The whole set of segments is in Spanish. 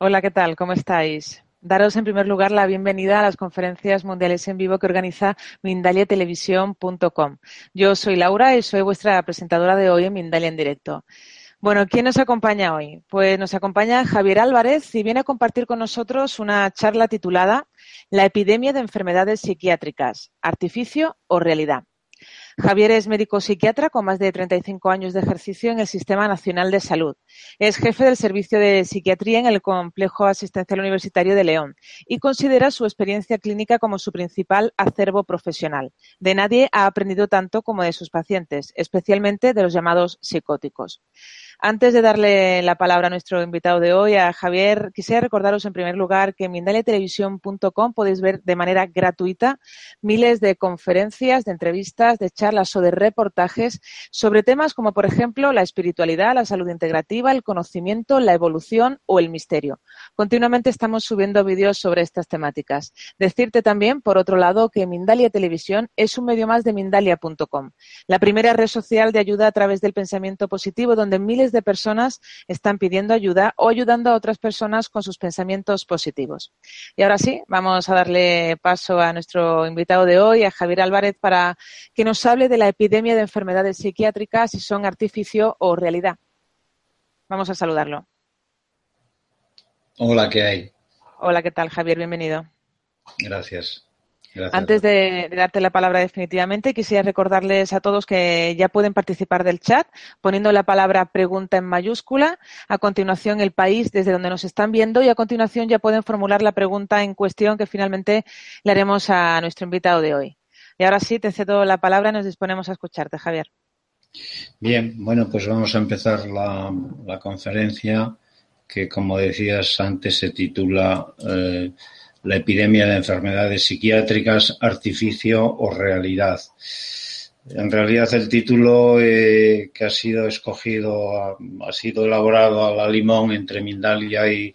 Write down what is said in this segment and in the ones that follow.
Hola, ¿qué tal? ¿Cómo estáis? Daros en primer lugar la bienvenida a las conferencias mundiales en vivo que organiza mindaliatelevisión.com. Yo soy Laura y soy vuestra presentadora de hoy en Mindalia en directo. Bueno, ¿quién nos acompaña hoy? Pues nos acompaña Javier Álvarez y viene a compartir con nosotros una charla titulada La epidemia de enfermedades psiquiátricas, artificio o realidad. Javier es médico psiquiatra con más de 35 años de ejercicio en el Sistema Nacional de Salud. Es jefe del Servicio de Psiquiatría en el Complejo Asistencial Universitario de León y considera su experiencia clínica como su principal acervo profesional. De nadie ha aprendido tanto como de sus pacientes, especialmente de los llamados psicóticos. Antes de darle la palabra a nuestro invitado de hoy, a Javier, quisiera recordaros en primer lugar que en mindaliatelevisión.com podéis ver de manera gratuita miles de conferencias, de entrevistas, de charlas o de reportajes sobre temas como, por ejemplo, la espiritualidad, la salud integrativa, el conocimiento, la evolución o el misterio. Continuamente estamos subiendo vídeos sobre estas temáticas. Decirte también, por otro lado, que Mindalia Televisión es un medio más de Mindalia.com, la primera red social de ayuda a través del pensamiento positivo, donde miles de personas están pidiendo ayuda o ayudando a otras personas con sus pensamientos positivos. Y ahora sí, vamos a darle paso a nuestro invitado de hoy, a Javier Álvarez, para que nos hable de la epidemia de enfermedades psiquiátricas, si son artificio o realidad. Vamos a saludarlo. Hola, ¿qué hay? Hola, ¿qué tal, Javier? Bienvenido. Gracias. Antes de, darte la palabra definitivamente, quisiera recordarles a todos que ya pueden participar del chat poniendo la palabra pregunta en mayúscula, a continuación el país desde donde nos están viendo y a continuación ya pueden formular la pregunta en cuestión que finalmente le haremos a nuestro invitado de hoy. Y ahora sí, te cedo la palabra y nos disponemos a escucharte, Javier. Bien, bueno, pues vamos a empezar la, conferencia que, como decías antes, se titula eh, la epidemia de enfermedades psiquiátricas, artificio o realidad. En realidad el título eh, que ha sido escogido ha, sido elaborado a la limón entre Mindalia y,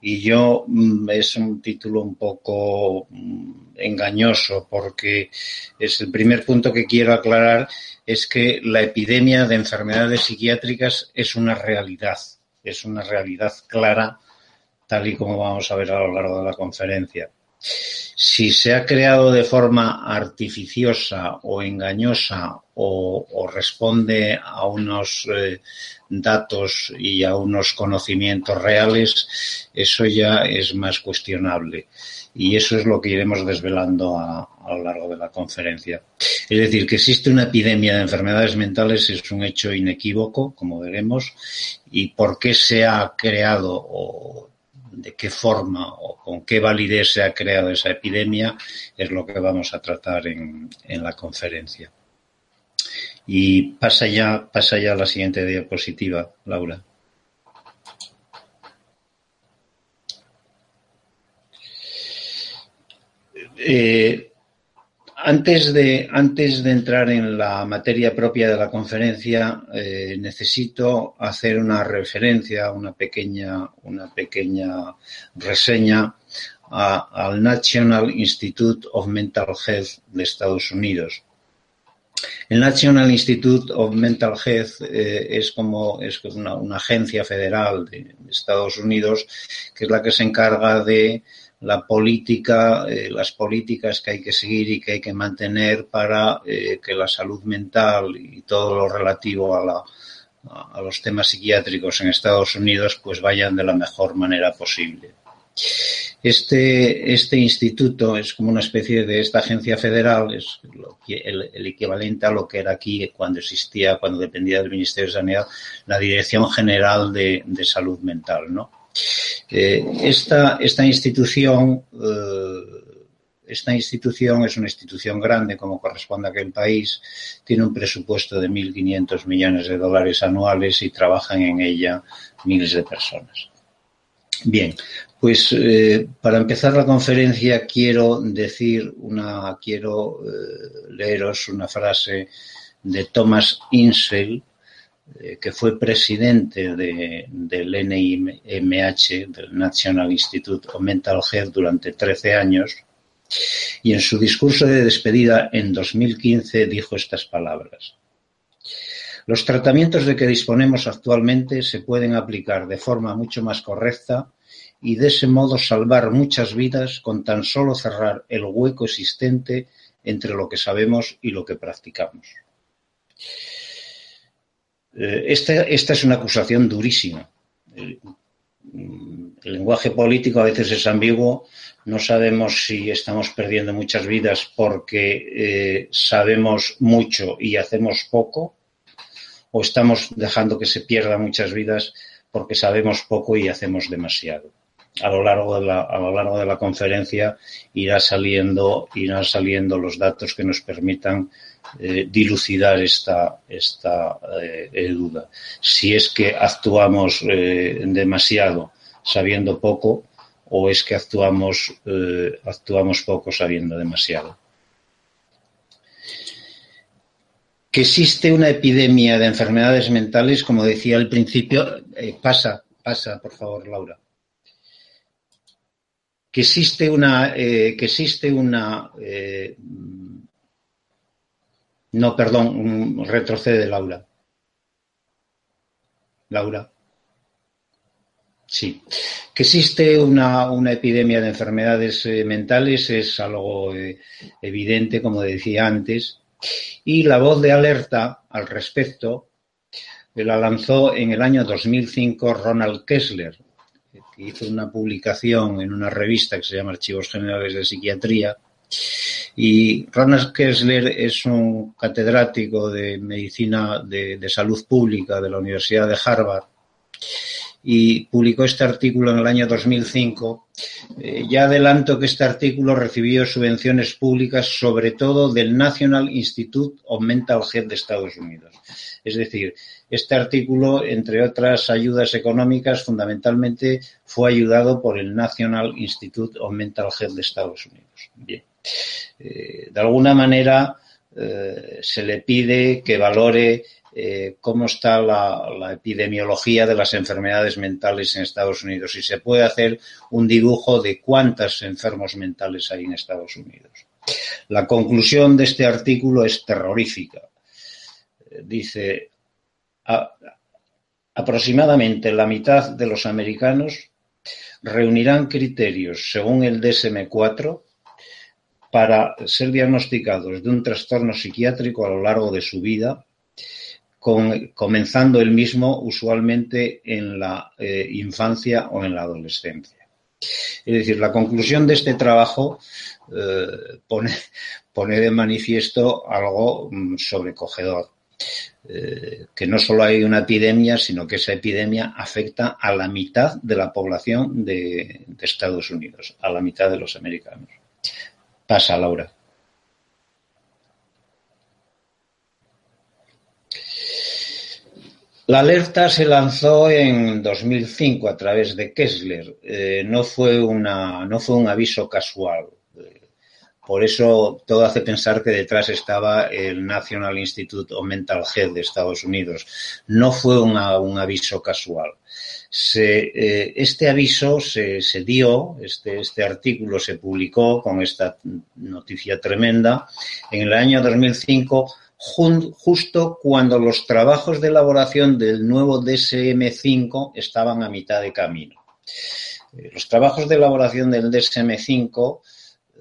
y yo mm, es un título un poco mm, engañoso porque es el primer punto que quiero aclarar es que la epidemia de enfermedades psiquiátricas es una realidad, es una realidad clara tal y como vamos a ver a lo largo de la conferencia. Si se ha creado de forma artificiosa o engañosa o, responde a unos eh, datos y a unos conocimientos reales, eso ya es más cuestionable. Y eso es lo que iremos desvelando a, a, lo largo de la conferencia. Es decir, que existe una epidemia de enfermedades mentales es un hecho inequívoco, como veremos, y por qué se ha creado o de qué forma o con qué validez se ha creado esa epidemia es lo que vamos a tratar en, la conferencia. Y pasa ya, pasa ya a la siguiente diapositiva, Laura. Eh, antes de, antes de entrar en la materia propia de la conferencia, eh, necesito hacer una referencia, una pequeña, una pequeña reseña al National Institute of Mental Health de Estados Unidos. El National Institute of Mental Health eh, es como es una, una, agencia federal de Estados Unidos que es la que se encarga de la política, eh, las políticas que hay que seguir y que hay que mantener para eh, que la salud mental y todo lo relativo a la, a los temas psiquiátricos en Estados Unidos pues vayan de la mejor manera posible. Este, este instituto es como una especie de esta agencia federal, es el, equivalente a lo que era aquí cuando existía, cuando dependía del Ministerio de Sanidad, la Dirección General de, Salud Mental. ¿no? Eh, esta, esta institución eh, esta institución es una institución grande, como corresponde a aquel país, tiene un presupuesto de 1.500 millones de dólares anuales y trabajan en ella miles de personas. Bien, pues eh, para empezar la conferencia quiero decir una, quiero leeros una frase de Thomas Insel, eh, que fue presidente del NIMH, del National Institute of Mental Health, durante 13 años, y en su discurso de despedida en 2015 dijo estas palabras. Los tratamientos de que disponemos actualmente se pueden aplicar de forma mucho más correcta y de ese modo salvar muchas vidas con tan solo cerrar el hueco existente entre lo que sabemos y lo que practicamos. Eh, esta, esta es una acusación durísima. El, el lenguaje político a veces es ambiguo no sabemos si estamos perdiendo muchas vidas porque eh, sabemos mucho y hacemos poco, o estamos dejando que se pierdan muchas vidas porque sabemos poco y hacemos demasiado. A lo largo de la, a lo largo de la conferencia irá saliendo, irán saliendo los datos que nos permitan eh, dilucidar esta, esta eh, duda. Si es que actuamos demasiado sabiendo poco, o es que actuamos, eh, actuamos poco sabiendo demasiado. Que existe una epidemia de enfermedades mentales, como decía al principio, eh, pasa, pasa, por favor, Laura. Que existe una, eh, que existe una, no, perdón, retrocede Laura. Laura. Sí. Que existe una, epidemia de enfermedades eh, mentales es algo eh, evidente, como decía antes, y la voz de alerta al respecto eh, la lanzó en el año 2005 Ronald Kessler, que hizo una publicación en una revista que se llama Archivos Generales de Psiquiatría. Y Ronald Kessler es un catedrático de medicina de salud pública de la Universidad de Harvard y publicó este artículo en el año 2005. Eh, ya adelanto que este artículo recibió subvenciones públicas, sobre todo del National Institute of Mental Health de Estados Unidos. Es decir, este artículo, entre otras ayudas económicas, fundamentalmente fue ayudado por el National Institute of Mental Health de Estados Unidos. Bien. Eh, de alguna manera, eh, se le pide que valore eh, cómo está la, epidemiología de las enfermedades mentales en Estados Unidos y se puede hacer un dibujo de cuántos enfermos mentales hay en Estados Unidos. La conclusión de este artículo es terrorífica. Dice, aproximadamente la mitad de los americanos reunirán criterios según el DSM-4 para ser diagnosticados de un trastorno psiquiátrico a lo largo de su vida comenzando el mismo usualmente en la eh, infancia o en la adolescencia. Es decir, la conclusión de este trabajo eh, pone, de manifiesto algo mm, sobrecogedor, eh, que no solo hay una epidemia, sino que esa epidemia afecta a la mitad de la población de Estados Unidos, a la mitad de los americanos. Pasa, Laura. La alerta se lanzó en 2005 a través de Kessler. Eh, no, fue una, no fue un aviso casual. Por eso todo hace pensar que detrás estaba el National Institute of Mental Health de Estados Unidos. No fue un aviso casual. Eh, este aviso se, dio, este, este, artículo se publicó con esta noticia tremenda en el año 2005 justo cuando los trabajos de elaboración del nuevo DSM-5 estaban a mitad de camino. Eh, los trabajos de elaboración del DSM-5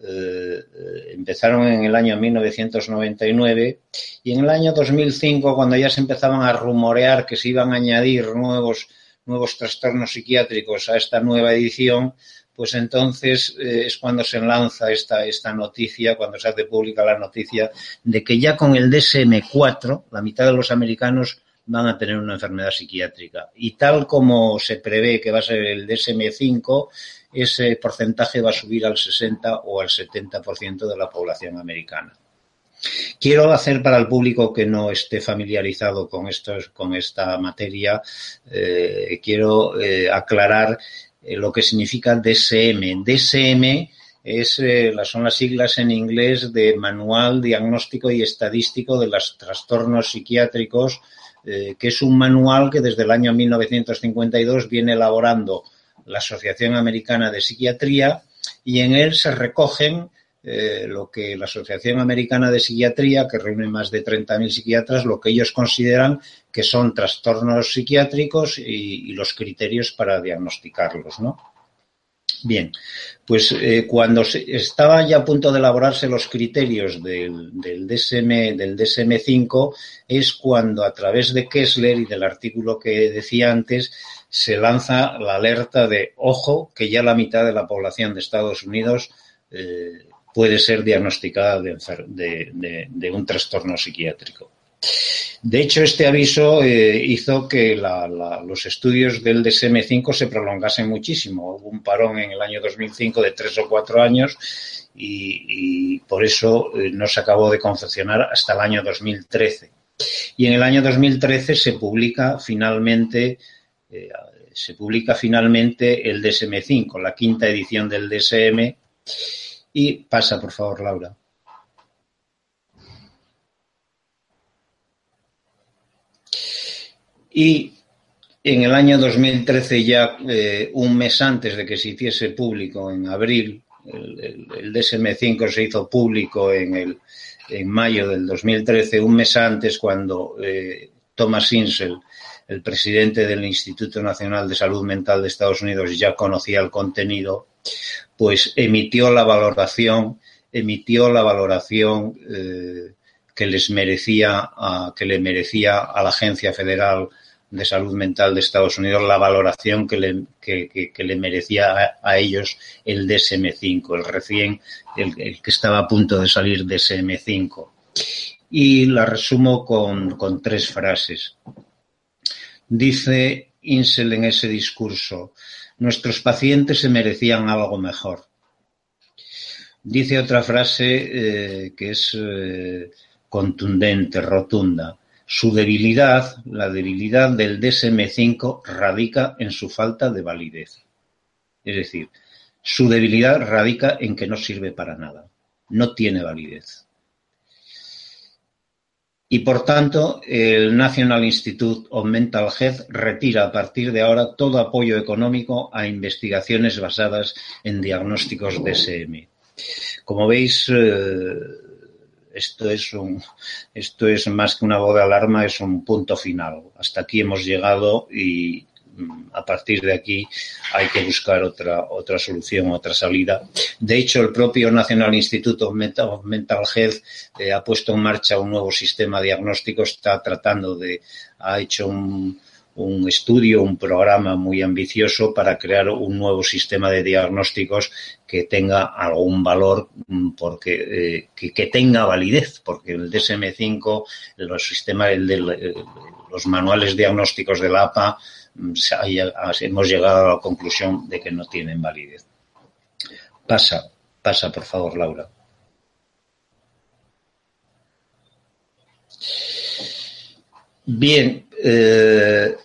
eh, eh, empezaron en el año 1999 y en el año 2005, cuando ya se empezaban a rumorear que se iban a añadir nuevos, nuevos trastornos psiquiátricos a esta nueva edición, pues entonces eh, es cuando se lanza esta, esta noticia, cuando se hace pública la noticia de que ya con el DSM-4, la mitad de los americanos van a tener una enfermedad psiquiátrica. Y tal como se prevé que va a ser el DSM-5, ese porcentaje va a subir al 60 o al 70% de la población americana. Quiero hacer para el público que no esté familiarizado con, con esta materia, eh, quiero eh, aclarar eh, lo que significa DSM. DSM es, son las siglas en inglés de Manual Diagnóstico y Estadístico de los Trastornos Psiquiátricos, que es un manual que desde el año 1952 viene elaborando la Asociación Americana de Psiquiatría y en él se recogen eh, lo que la Asociación Americana de Psiquiatría, que reúne más de 30.000 psiquiatras, lo que ellos consideran que son trastornos psiquiátricos y, los criterios para diagnosticarlos, ¿no? Bien, pues eh, cuando estaba ya a punto de elaborarse los criterios del, del, DSM, del DSM-5 es cuando a través de Kessler y del artículo que decía antes se lanza la alerta de ojo que ya la mitad de la población de Estados Unidos eh, puede ser diagnosticada de, un trastorno psiquiátrico. De hecho, este aviso eh, hizo que los estudios del DSM-5 se prolongasen muchísimo. Hubo un parón en el año 2005 de tres o cuatro años y, por eso eh, no se acabó de confeccionar hasta el año 2013. Y en el año 2013 se publica finalmente, eh, se publica finalmente el DSM-5, la quinta edición del DSM. Y pasa, por favor, Laura. Y en el año 2013, ya eh, un mes antes de que se hiciese público, en abril, el, DSM-5 se hizo público en, el, en mayo del 2013, un mes antes, cuando eh, Thomas Insel, el presidente del Instituto Nacional de Salud Mental de Estados Unidos, ya conocía el contenido, pues emitió la valoración, emitió la valoración eh, que les merecía, que le merecía a la Agencia Federal de Salud Mental de Estados Unidos la valoración que le, que, le merecía a, ellos el DSM-5, el recién, el, que estaba a punto de salir DSM-5. Y la resumo con, con tres frases. Dice Insel en ese discurso, nuestros pacientes se merecían algo mejor. Dice otra frase eh, que es eh, contundente, rotunda. Su debilidad, la debilidad del DSM-5, radica en su falta de validez. Es decir, su debilidad radica en que no sirve para nada, no tiene validez. Y por tanto, el National Institute of Mental Health retira a partir de ahora todo apoyo económico a investigaciones basadas en diagnósticos DSM. Como veis, eh, esto es un, esto es más que una voz de alarma, es un punto final. Hasta aquí hemos llegado y a partir de aquí hay que buscar otra, otra solución, otra salida. De hecho, el propio National Institute of Mental, Health eh, ha puesto en marcha un nuevo sistema diagnóstico, está tratando de, ha hecho un, un estudio, un programa muy ambicioso para crear un nuevo sistema de diagnósticos que tenga algún valor, mm, porque eh, que, tenga validez, porque el DSM-5, los sistemas, de, los manuales diagnósticos de la APA, hemos llegado a la conclusión de que no tienen validez. Pasa, pasa, por favor, Laura. Bien, eh,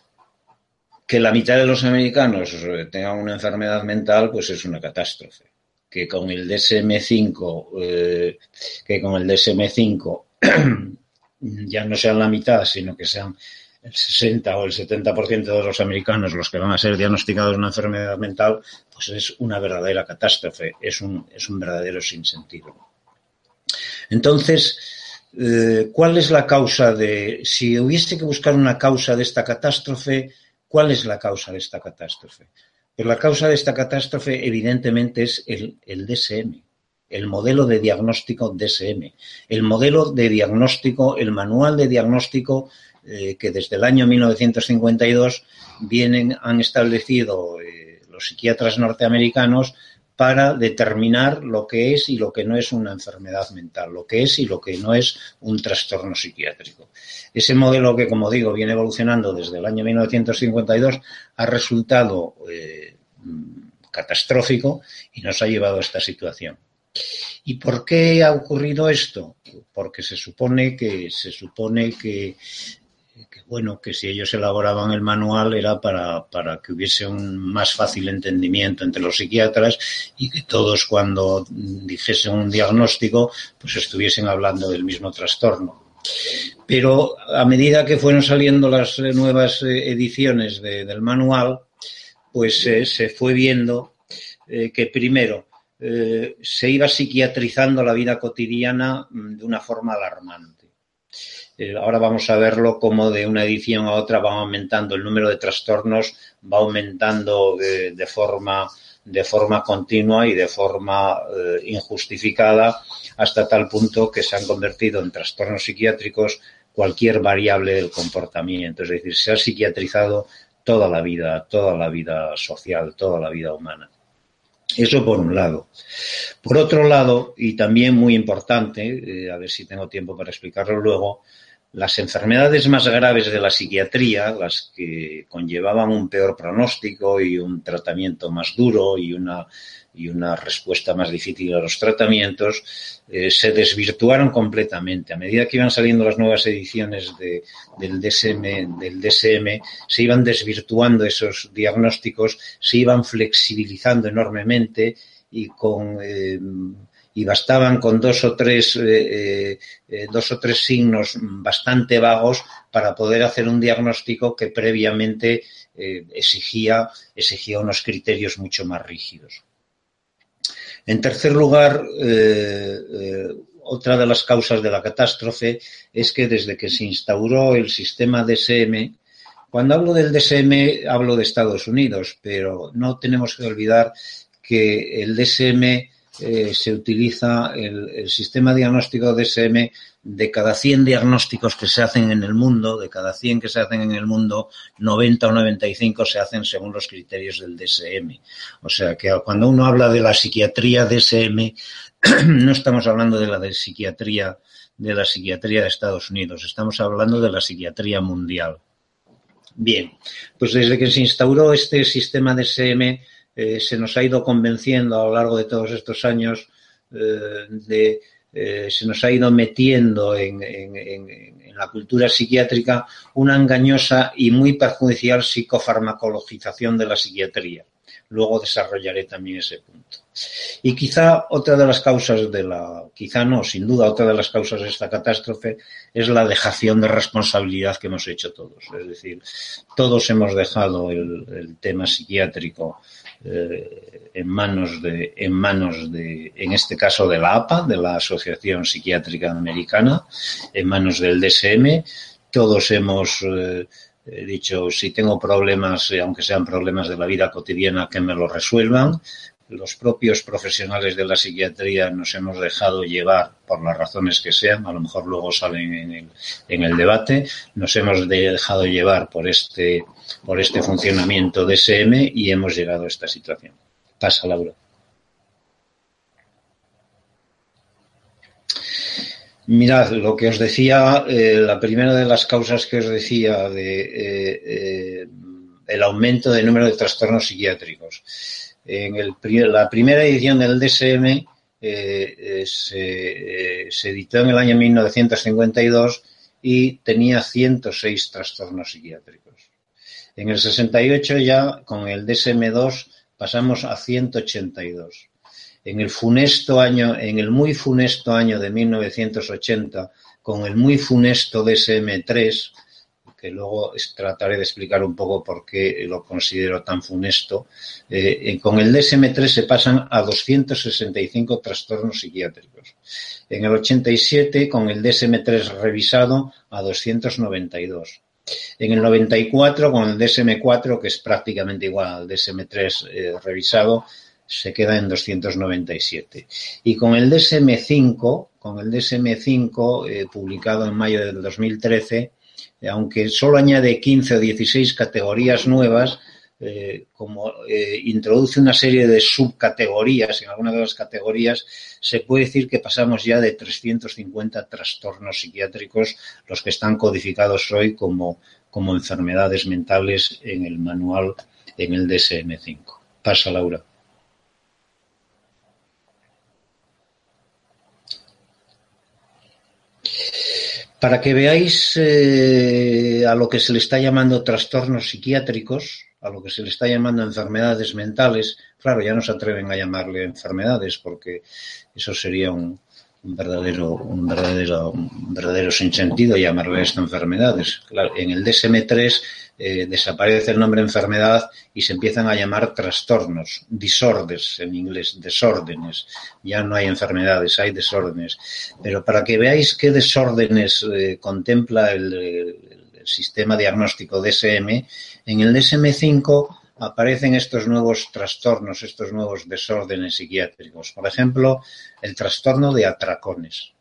que la mitad de los americanos tengan una enfermedad mental, pues es una catástrofe. Que con el DSM-5, eh, que con el DSM-5 ya no sean la mitad, sino que sean el 60 o el 70% de los americanos los que van a ser diagnosticados de una enfermedad mental, pues es una verdadera catástrofe, es un, es un verdadero sinsentido. Entonces, eh, ¿cuál es la causa de, si hubiese que buscar una causa de esta catástrofe, ¿Cuál es la causa de esta catástrofe? Pues la causa de esta catástrofe evidentemente es el, DSM. el modelo de diagnóstico DSM, el modelo de diagnóstico, el manual de diagnóstico eh, que desde el año 1952 vienen, han establecido eh, los psiquiatras norteamericanos para determinar lo que es y lo que no es una enfermedad mental, lo que es y lo que no es un trastorno psiquiátrico. Ese modelo que, como digo, viene evolucionando desde el año 1952 ha resultado eh, catastrófico y nos ha llevado a esta situación. ¿Y por qué ha ocurrido esto? Porque se supone que se supone que bueno, que si ellos elaboraban el manual era para, que hubiese un más fácil entendimiento entre los psiquiatras y que todos cuando dijesen un diagnóstico, pues estuviesen hablando del mismo trastorno. Pero a medida que fueron saliendo las nuevas eh, ediciones del manual, pues eh, se fue viendo eh, que primero se iba psiquiatrizando la vida cotidiana mm, de una forma alarmante eh, ahora vamos a verlo como de una edición a otra va aumentando el número de trastornos, va aumentando de, forma de forma continua y de forma eh, injustificada hasta tal punto que se han convertido en trastornos psiquiátricos cualquier variable del comportamiento, es decir, se ha psiquiatrizado toda la vida, toda la vida social, toda la vida humana. Eso por un lado. Por otro lado, y también muy importante, eh, a ver si tengo tiempo para explicarlo luego, las enfermedades más graves de la psiquiatría, las que conllevaban un peor pronóstico y un tratamiento más duro y una, y una respuesta más difícil a los tratamientos, eh, se desvirtuaron completamente. A medida que iban saliendo las nuevas ediciones del, DSM, del DSM, se iban desvirtuando esos diagnósticos, se iban flexibilizando enormemente y con eh, y bastaban con dos o tres, eh, eh, eh, dos o tres signos bastante vagos para poder hacer un diagnóstico que previamente exigía, exigía unos criterios mucho más rígidos. En tercer lugar, otra de las causas de la catástrofe es que desde que se instauró el sistema DSM, cuando hablo del DSM hablo de Estados Unidos, pero no tenemos que olvidar que el DSM eh, se utiliza el, sistema diagnóstico DSM de cada 100 diagnósticos que se hacen en el mundo, de cada 100 que se hacen en el mundo, 90 o 95 se hacen según los criterios del DSM. O sea que cuando uno habla de la psiquiatría DSM, no estamos hablando de la de psiquiatría de la psiquiatría de Estados Unidos, estamos hablando de la psiquiatría mundial. Bien, pues desde que se instauró este sistema DSM, eh, se nos ha ido convenciendo a lo largo de todos estos años eh, de eh, se nos ha ido metiendo en, la cultura psiquiátrica una engañosa y muy perjudicial psicofarmacologización de la psiquiatría. Luego desarrollaré también ese punto. Y quizá otra de las causas de la, quizá no, sin duda otra de las causas de esta catástrofe es la dejación de responsabilidad que hemos hecho todos. Es decir, todos hemos dejado el tema psiquiátrico eh, en manos de, en manos de, en este caso de la APA, de la Asociación Psiquiátrica Americana, en manos del DSM. Todos hemos eh, dicho, si tengo problemas, eh, aunque sean problemas de la vida cotidiana, que me lo resuelvan los propios profesionales de la psiquiatría nos hemos dejado llevar por las razones que sean, a lo mejor luego salen en el, debate, nos hemos dejado llevar por este, por este funcionamiento de SM y hemos llegado a esta situación. Pasa, Laura. Mirad, lo que os decía, eh, la primera de las causas que os decía de eh, eh, el aumento del número de trastornos psiquiátricos en el, la primera edición del DSM eh, eh, se, se, editó en el año 1952 y tenía 106 trastornos psiquiátricos. En el 68 ya con el DSM-2 pasamos a 182. En el funesto año, en el muy funesto año de 1980, con el muy funesto DSM-3, que luego trataré de explicar un poco por qué lo considero tan funesto. Eh, eh, con el DSM-3 se pasan a 265 trastornos psiquiátricos. En el 87, con el DSM-3 revisado, a 292. En el 94, con el DSM-4, que es prácticamente igual al DSM-3 eh, revisado, se queda en 297. Y con el DSM-5, con el DSM-5 eh, publicado en mayo del 2013, eh, aunque solo añade 15 o 16 categorías nuevas, eh, como eh, introduce una serie de subcategorías, en algunas de las categorías se puede decir que pasamos ya de 350 trastornos psiquiátricos, los que están codificados hoy como, como enfermedades mentales en el manual, en el DSM-5. Pasa, Laura. Para que veáis eh, a lo que se le está llamando trastornos psiquiátricos, a lo que se le está llamando enfermedades mentales, claro, ya no se atreven a llamarle enfermedades porque eso sería un, verdadero, un verdadero, un verdadero sinsentido llamarle esto enfermedades. En el DSM-3 eh, desaparece el nombre enfermedad y se empiezan a llamar trastornos, disorders en inglés, desórdenes. Ya no hay enfermedades, hay desórdenes. Pero para que veáis qué desórdenes eh, contempla el, sistema diagnóstico DSM, en el DSM-5 aparecen estos nuevos trastornos, estos nuevos desórdenes psiquiátricos. Por ejemplo, el trastorno de atracones.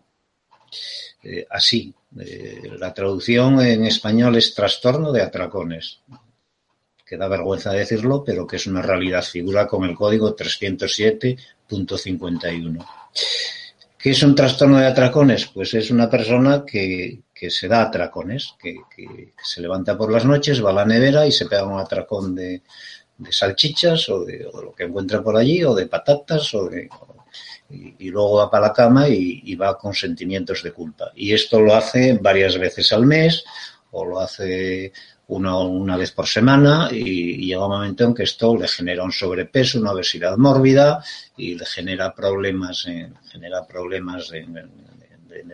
Eh, así, eh, la traducción en español es trastorno de atracones, que da vergüenza decirlo, pero que es una realidad, figura con el código 307.51. ¿Qué es un trastorno de atracones? Pues es una persona que, se da atracones, que, se levanta por las noches, va a la nevera y se pega un atracón de, salchichas o de, lo que encuentra por allí, o de patatas, o de, y, luego va para la cama y, va con sentimientos de culpa. Y esto lo hace varias veces al mes o lo hace una, una vez por semana y, llega un momento en que esto le genera un sobrepeso, una obesidad mórbida y le genera problemas, en, genera problemas de,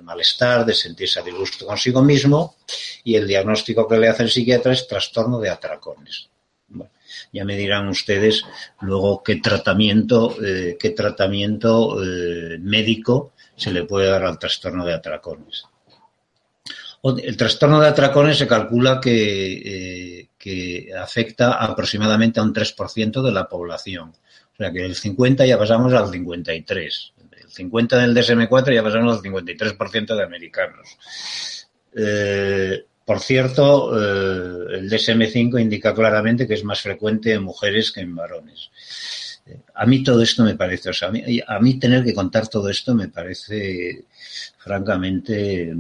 malestar, de sentirse a disgusto consigo mismo y el diagnóstico que le hace el psiquiatra es trastorno de atracones. Ya me dirán ustedes luego qué tratamiento, eh, qué tratamiento eh, médico se le puede dar al trastorno de atracones. El trastorno de atracones se calcula que, eh, que afecta aproximadamente a un 3% de la población. O sea que del 50 ya pasamos al 53. Del 50 del DSM4 ya pasamos al 53% de americanos. Por cierto, eh, el DSM5 indica claramente que es más frecuente en mujeres que en varones. A mí todo esto me parece, o sea, a mí, tener que contar todo esto me parece francamente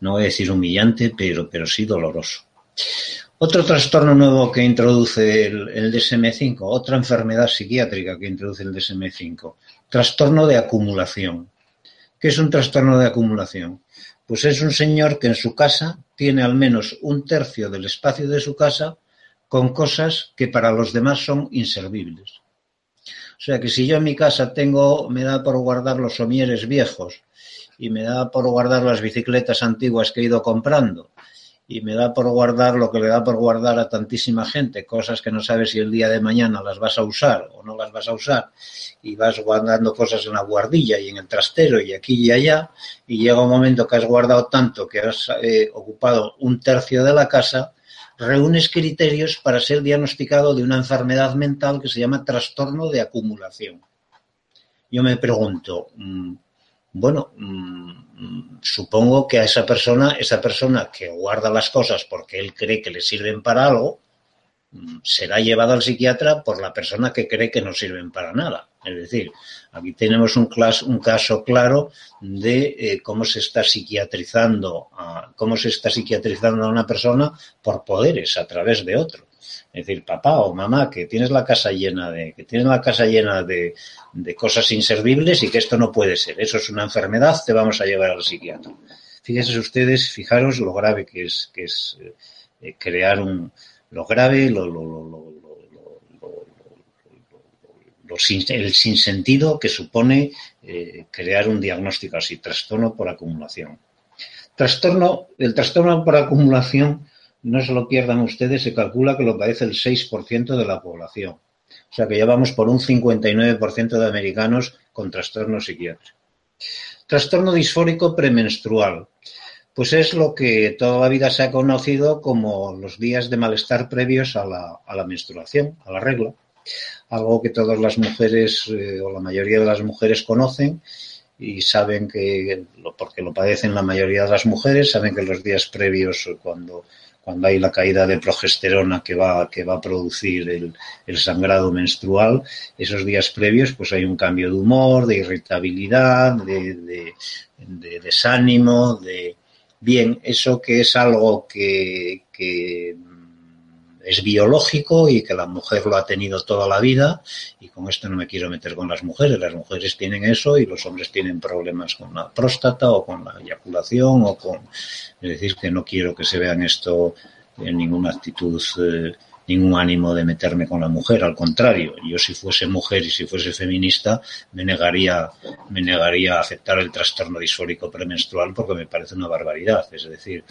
no voy a decir humillante, pero, pero sí doloroso. Otro trastorno nuevo que introduce el, el DSM-5, otra enfermedad psiquiátrica que introduce el DSM-5, trastorno de acumulación. ¿Qué es un trastorno de acumulación? Pues es un señor que en su casa tiene al menos un tercio del espacio de su casa con cosas que para los demás son inservibles. O sea que si yo en mi casa tengo, me da por guardar los somieres viejos, y me da por guardar las bicicletas antiguas que he ido comprando y me da por guardar lo que le da por guardar a tantísima gente, cosas que no sabes si el día de mañana las vas a usar o no las vas a usar, y vas guardando cosas en la guardilla y en el trastero y aquí y allá, y llega un momento que has guardado tanto que has eh, ocupado un tercio de la casa, reúnes criterios para ser diagnosticado de una enfermedad mental que se llama trastorno de acumulación. Yo me pregunto, mmm, bueno, mmm, supongo que a esa persona, esa persona que guarda las cosas porque él cree que le sirven para algo, mmm, será llevado al psiquiatra por la persona que cree que no sirven para nada. Es decir, aquí tenemos un caso claro de eh, cómo se está psiquiatrizando, a, cómo se está psiquiatrizando a una persona por poderes a través de otro. Es decir, papá o mamá, que tienes la casa llena de, que tienes la casa llena de, de cosas inservibles y que esto no puede ser. Eso es una enfermedad, te vamos a llevar al psiquiatra. Fíjense ustedes, fijaros lo grave que es, que es eh, crear un, lo grave, lo, lo, lo, sin, el sinsentido que supone eh, crear un diagnóstico así, trastorno por acumulación. Trastorno, el trastorno por acumulación no se lo pierdan ustedes, se calcula que lo padece el 6% de la población. O sea que ya vamos por un 59% de americanos con trastorno psiquiátrico. Trastorno disfórico premenstrual. Pues es lo que toda la vida se ha conocido como los días de malestar previos a la, menstruación, a la regla. algo que todas las mujeres eh, o la mayoría de las mujeres conocen y saben que, porque lo padecen la mayoría de las mujeres, saben que los días previos, cuando, cuando hay la caída de progesterona que va, que va a producir el, el, sangrado menstrual, esos días previos pues hay un cambio de humor, de irritabilidad, de, de, de desánimo, de... Bien, eso que es algo que, que es biológico y que la mujer lo ha tenido toda la vida y con esto no me quiero meter con las mujeres. Las mujeres tienen eso y los hombres tienen problemas con la próstata o con la eyaculación o con... Es decir, que no quiero que se vean esto en ninguna actitud eh, ningún ánimo de meterme con la mujer, al contrario, yo si fuese mujer y si fuese feminista me negaría, me negaría a aceptar el trastorno disfórico premenstrual porque me parece una barbaridad, es decir,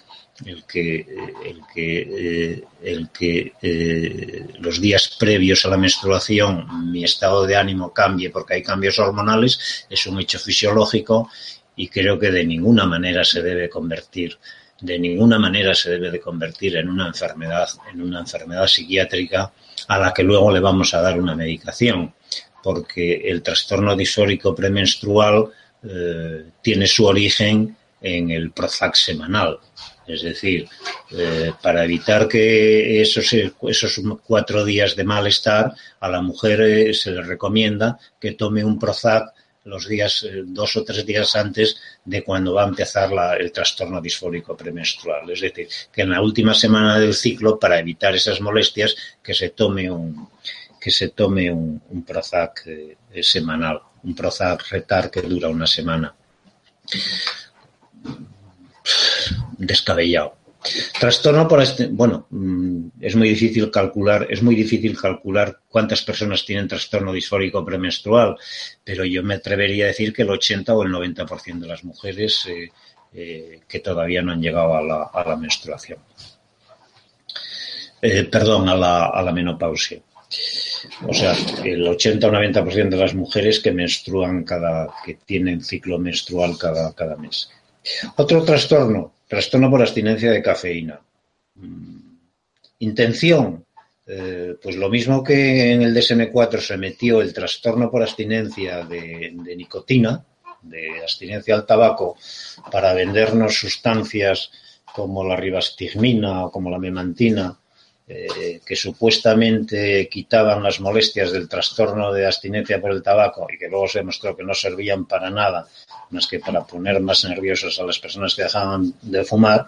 el que, el que, eh, el que eh, los días previos a la menstruación mi estado de ánimo cambie porque hay cambios hormonales es un hecho fisiológico y creo que de ninguna manera se debe convertir de ninguna manera se debe de convertir en una enfermedad, en una enfermedad psiquiátrica a la que luego le vamos a dar una medicación, porque el trastorno disfórico premenstrual eh, tiene su origen en el Prozac semanal. Es decir, eh, para evitar que esos, esos cuatro días de malestar, a la mujer eh, se le recomienda que tome un Prozac los días, eh, dos o tres días antes de cuando va a empezar la, el trastorno disfórico premenstrual. Es decir, que en la última semana del ciclo, para evitar esas molestias, que se tome un, que se tome un, Prozac eh, semanal, un Prozac retar que dura una semana. Descabellado. Trastorno por este, bueno, mm, es muy difícil calcular, es muy difícil calcular cuántas personas tienen trastorno disfórico premenstrual, pero yo me atrevería a decir que el 80 o el 90% de las mujeres eh, eh, que todavía no han llegado a la, a la menstruación. Eh, perdón, a la, a la menopausia. O sea, el 80 o 90% de las mujeres que menstruan cada, que tienen ciclo menstrual cada, cada mes. Otro trastorno, Trastorno por abstinencia de cafeína. Mm, intención. Eh, pues lo mismo que en el DSM4 se metió el trastorno por abstinencia de, de nicotina, de abstinencia al tabaco, para vendernos sustancias como la ribastigmina o como la memantina, eh, que supuestamente quitaban las molestias del trastorno de abstinencia por el tabaco y que luego se demostró que no servían para nada más que para poner más nerviosas a las personas que dejaban de fumar,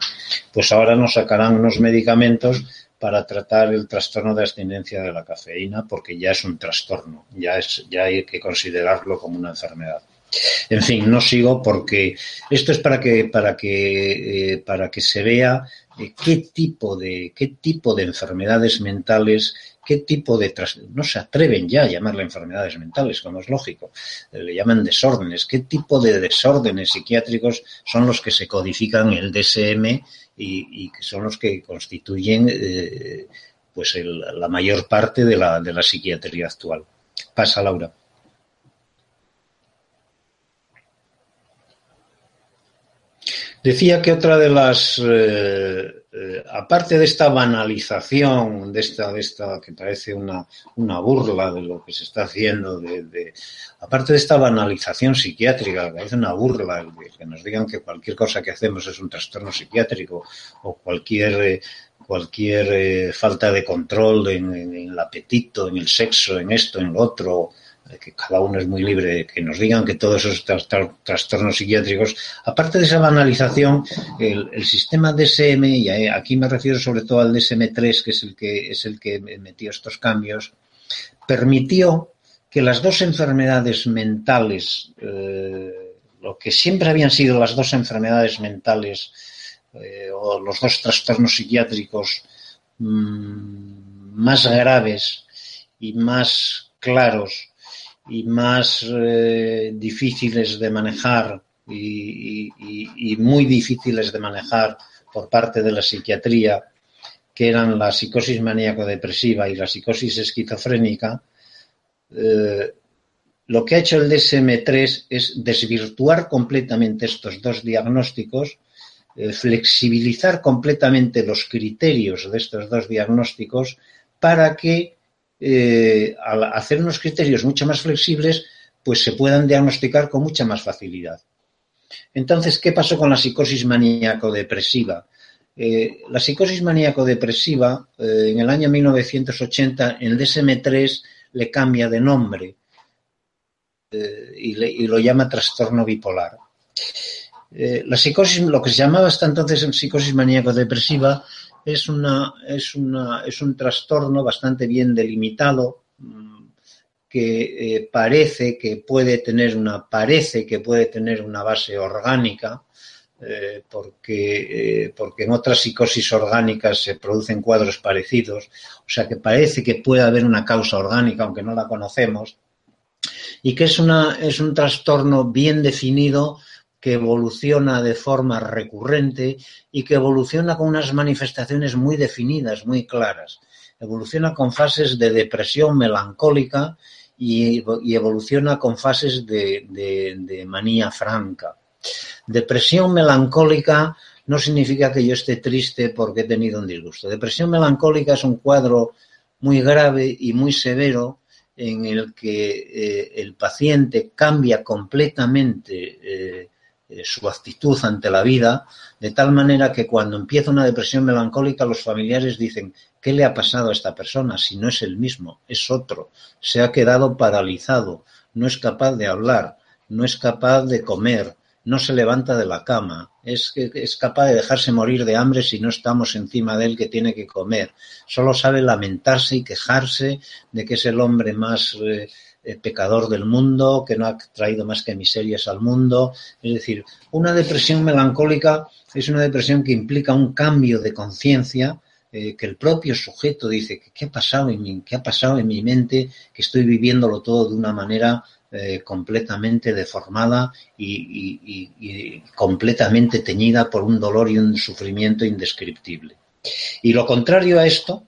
pues ahora nos sacarán unos medicamentos para tratar el trastorno de abstinencia de la cafeína porque ya es un trastorno, ya, es, ya hay que considerarlo como una enfermedad. En fin, no sigo porque esto es para que, para que, eh, para que se vea eh, qué tipo de, qué tipo de enfermedades mentales, qué tipo de no se atreven ya a llamarle enfermedades mentales, como es lógico, le llaman desórdenes, qué tipo de desórdenes psiquiátricos son los que se codifican en el DSM y, que son los que constituyen eh, pues la mayor parte de la, de la psiquiatría actual. Pasa, Laura. Decía que otra de las, eh, eh, aparte de esta banalización, de esta, de esta que parece una, una burla de lo que se está haciendo, de, de, aparte de esta banalización psiquiátrica, que parece una burla, el, que nos digan que cualquier cosa que hacemos es un trastorno psiquiátrico o cualquier, eh, cualquier falta de control en, en el apetito, en el sexo, en esto, en lo otro, que cada uno es muy libre, que nos digan que todos esos trastornos psiquiátricos, aparte de esa banalización, el, sistema DSM, y aquí me refiero sobre todo al DSM-3, que es el que, es el que metió estos cambios, permitió que las dos enfermedades mentales, eh, lo que siempre habían sido las dos enfermedades mentales eh, o los dos trastornos psiquiátricos mmm, más graves y más claros y más eh, difíciles de manejar y, muy difíciles de manejar por parte de la psiquiatría, que eran la psicosis maníaco-depresiva y la psicosis esquizofrénica, eh, lo que ha hecho el DSM-3 es desvirtuar completamente estos dos diagnósticos, eh, flexibilizar completamente los criterios de estos dos diagnósticos para que eh, al hacer unos criterios mucho más flexibles, pues se puedan diagnosticar con mucha más facilidad. Entonces, ¿qué pasó con la psicosis maníaco-depresiva? Eh, la psicosis maníaco-depresiva, eh, en el año 1980, el DSM-3 le cambia de nombre y, y, lo llama trastorno bipolar. la psicosis, lo que se llamaba hasta entonces psicosis maníaco-depresiva, es, una, es, una, es un trastorno bastante bien delimitado mm, que eh, parece que puede tener una parece que puede tener una base orgánica eh, porque, eh, porque en otras psicosis orgánicas se producen cuadros parecidos, o sea que parece que puede haber una causa orgánica, aunque no la conocemos, y que es, una, es un trastorno bien definido que evoluciona de forma recurrente y que evoluciona con unas manifestaciones muy definidas, muy claras. Evoluciona con fases de depresión melancólica y, evoluciona con fases de, manía franca. Depresión melancólica no significa que yo esté triste porque he tenido un disgusto. Depresión melancólica es un cuadro muy grave y muy severo en el que eh, el paciente cambia completamente eh, eh, su actitud ante la vida, de tal manera que cuando empieza una depresión melancólica los familiares dicen, ¿qué le ha pasado a esta persona? Si no es el mismo, es otro, se ha quedado paralizado, no es capaz de hablar, no es capaz de comer, no se levanta de la cama, es, es capaz de dejarse morir de hambre si no estamos encima de él que tiene que comer, solo sabe lamentarse y quejarse de que es el hombre más... Eh, eh, pecador del mundo, que no ha traído más que miserias al mundo. Es decir, una depresión melancólica es una depresión que implica un cambio de conciencia, eh, que el propio sujeto dice, ¿qué ha, pasado en mi, ¿qué ha pasado en mi mente? Que estoy viviéndolo todo de una manera eh, completamente deformada y, completamente teñida por un dolor y un sufrimiento indescriptible. Y lo contrario a esto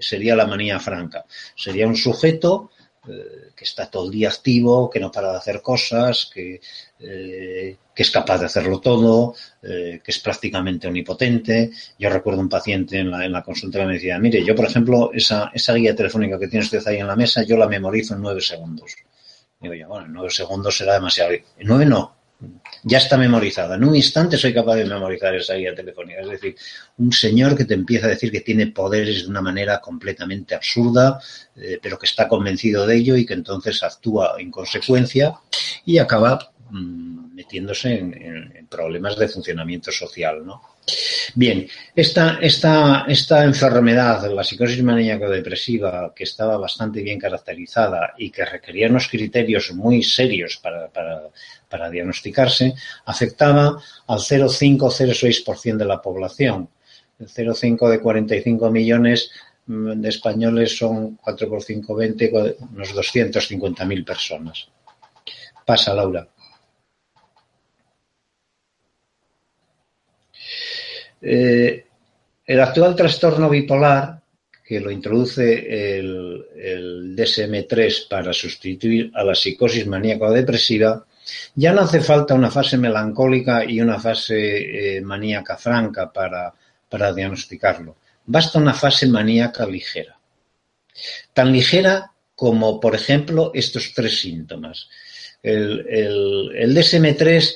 sería la manía franca. Sería un sujeto eh, que está todo el día activo, que no para de hacer cosas, que, eh, que es capaz de hacerlo todo, eh, que es prácticamente omnipotente. Yo recuerdo un paciente en la, en la consulta que me decía, mire, yo por ejemplo, esa, esa guía telefónica que tiene usted ahí en la mesa, yo la memorizo en nueve segundos. Digo yo, bueno, en nueve segundos será demasiado. En nueve no, ya está memorizada. En un instante soy capaz de memorizar esa guía telefónica. Es decir, un señor que te empieza a decir que tiene poderes de una manera completamente absurda, eh, pero que está convencido de ello y que entonces actúa en consecuencia y acaba mm, metiéndose en, problemas de funcionamiento social, ¿no? Bien, esta, esta, esta enfermedad, la psicosis maníaco-depresiva, que estaba bastante bien caracterizada y que requería unos criterios muy serios para, para diagnosticarse, afectaba al 0,5-0,6% de la población. El 0,5 de 45 millones mm, de españoles son 4 por 5, 20, unos 250.000 personas. Pasa, Laura. Eh, el actual trastorno bipolar, que lo introduce el, el DSM-3 para sustituir a la psicosis maníaco-depresiva, ya no hace falta una fase melancólica y una fase eh, maníaca franca para, diagnosticarlo. Basta una fase maníaca ligera. Tan ligera como, por ejemplo, estos tres síntomas. El, el, DSM-3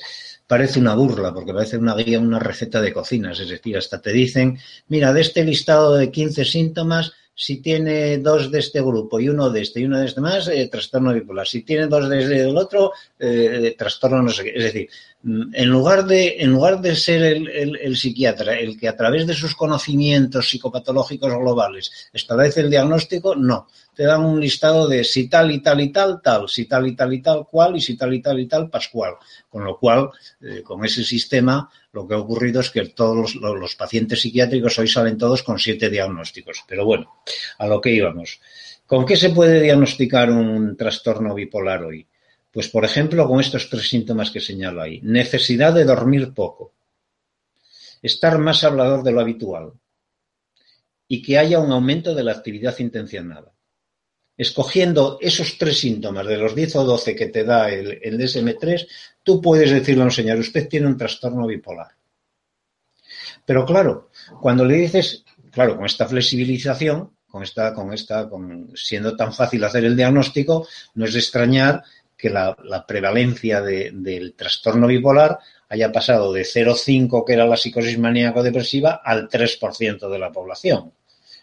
parece una burla, porque parece una guía, una receta de cocinas, es decir, hasta te dicen, mira, de este listado de 15 síntomas, si tiene dos de este grupo y uno de este y uno de este más, eh, trastorno bipolar. Si tiene dos de este el otro, eh, trastorno no sé qué. Es decir, en lugar de, en lugar de ser el, psiquiatra el que a través de sus conocimientos psicopatológicos globales establece el diagnóstico, no. Te dan un listado de si tal y tal y tal, tal, si tal y tal y tal, cual, y si tal y tal y tal, pascual. Con lo cual, eh, con ese sistema, lo que ha ocurrido es que todos los, pacientes psiquiátricos hoy salen todos con siete diagnósticos. Pero bueno, a lo que íbamos. ¿Con qué se puede diagnosticar un trastorno bipolar hoy? Pues, por ejemplo, con estos tres síntomas que señalo ahí. Necesidad de dormir poco. Estar más hablador de lo habitual. Y que haya un aumento de la actividad intencionada escogiendo esos tres síntomas de los 10 o 12 que te da el, DSM-3, tú puedes decirle a un señor, usted tiene un trastorno bipolar. Pero claro, cuando le dices, claro, con esta flexibilización, con esta, con esta, con, siendo tan fácil hacer el diagnóstico, no es de extrañar que la, prevalencia del trastorno bipolar haya pasado de 0,5, que era la psicosis maníaco-depresiva, al 3% de la población.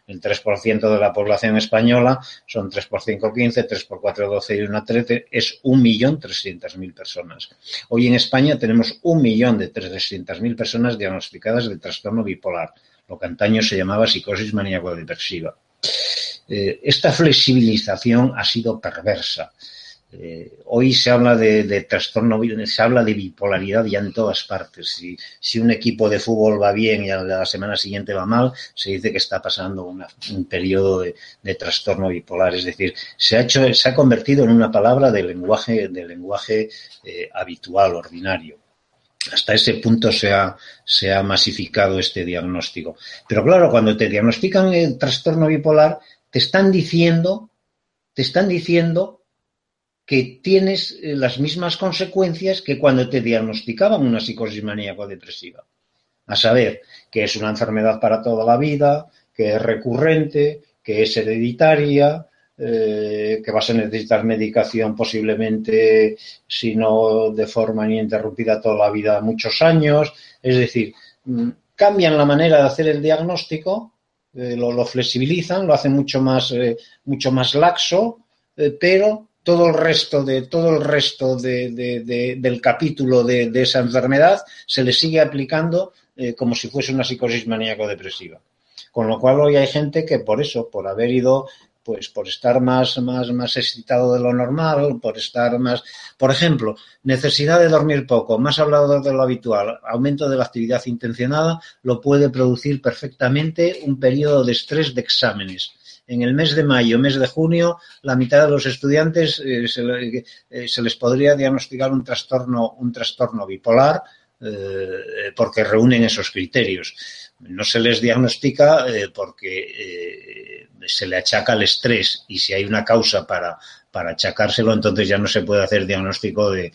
El 3% de la población española son 3 por 5, 15, 3 por 4, 12 y 1, 13, es 1.300.000 personas. Hoy en España tenemos 1.300.000 personas diagnosticadas de trastorno bipolar, lo que antaño se llamaba psicosis maníaco-depresiva. Eh, esta flexibilización ha sido perversa. Eh, hoy se habla de, trastorno, se habla de bipolaridad ya en todas partes. Si, si, un equipo de fútbol va bien y a la semana siguiente va mal, se dice que está pasando un periodo de, trastorno bipolar. Es decir, se ha hecho, se ha convertido en una palabra de lenguaje, de lenguaje eh, habitual, ordinario. Hasta ese punto se ha, se ha masificado este diagnóstico. Pero claro, cuando te diagnostican el trastorno bipolar, te están diciendo, te están diciendo que tienes eh, las mismas consecuencias que cuando te diagnosticaban una psicosis maníaco-depresiva. A saber, que es una enfermedad para toda la vida, que es recurrente, que es hereditaria, eh, que vas a necesitar medicación posiblemente, si no de forma ininterrumpida toda la vida, muchos años. Es decir, mm, cambian la manera de hacer el diagnóstico, eh, lo, flexibilizan, lo hacen mucho más, mucho más laxo, pero todo el resto de todo el resto del capítulo de, esa enfermedad se le sigue aplicando eh, como si fuese una psicosis maníaco-depresiva. Con lo cual hoy hay gente que por eso, por haber ido, pues por estar más, más, más excitado de lo normal, por estar más, por ejemplo, necesidad de dormir poco, más hablado de lo habitual, aumento de la actividad intencionada, lo puede producir perfectamente un periodo de estrés de exámenes en el mes de mayo, mes de junio, la mitad de los estudiantes eh, eh, se, les podría diagnosticar un trastorno, un trastorno bipolar eh, porque reúnen esos criterios. No se les diagnostica porque se le achaca el estrés y si hay una causa para, para achacárselo, entonces ya no se puede hacer diagnóstico de,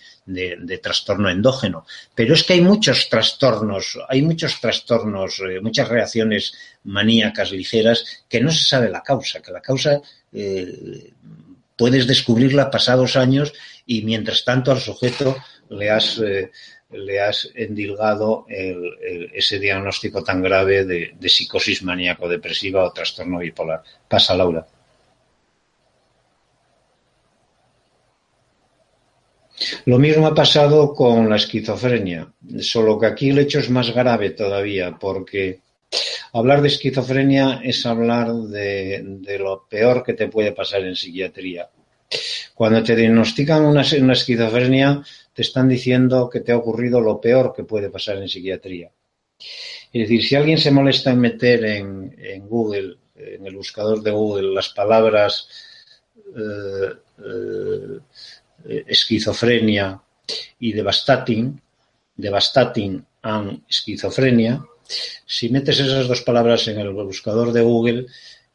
trastorno endógeno. Pero es que hay muchos trastornos, hay muchos trastornos, muchas reacciones maníacas ligeras que no se sabe la causa, que la causa eh, puedes descubrirla pasados años y mientras tanto al sujeto le has, eh, le has endilgado ese diagnóstico tan grave de, de psicosis maníaco-depresiva o trastorno bipolar. Pasa, Laura. Lo mismo ha pasado con la esquizofrenia, solo que aquí el hecho es más grave todavía, porque hablar de esquizofrenia es hablar de, lo peor que te puede pasar en psiquiatría. Cuando te diagnostican una, esquizofrenia, te están diciendo que te ha ocurrido lo peor que puede pasar en psiquiatría. Es decir, si alguien se molesta en meter en, Google, en el buscador de Google, las palabras eh, eh, esquizofrenia y devastating, devastating and esquizofrenia, si metes esas dos palabras en el buscador de Google,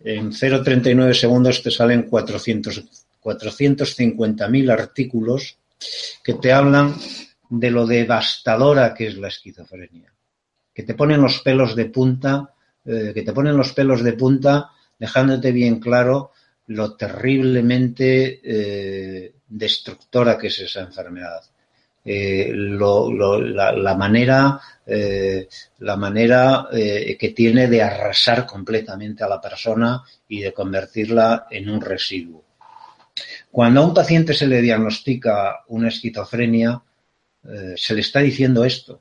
en 0,39 segundos te salen 400, 450.000 artículos que te hablan de lo devastadora que es la esquizofrenia, que te ponen los pelos de punta, eh, que te ponen los pelos de punta dejándote bien claro lo terriblemente eh, destructora que es esa enfermedad. Eh, la, manera, eh, la manera eh, que tiene de arrasar completamente a la persona y de convertirla en un residuo. Cuando a un paciente se le diagnostica una esquizofrenia, se le está diciendo esto.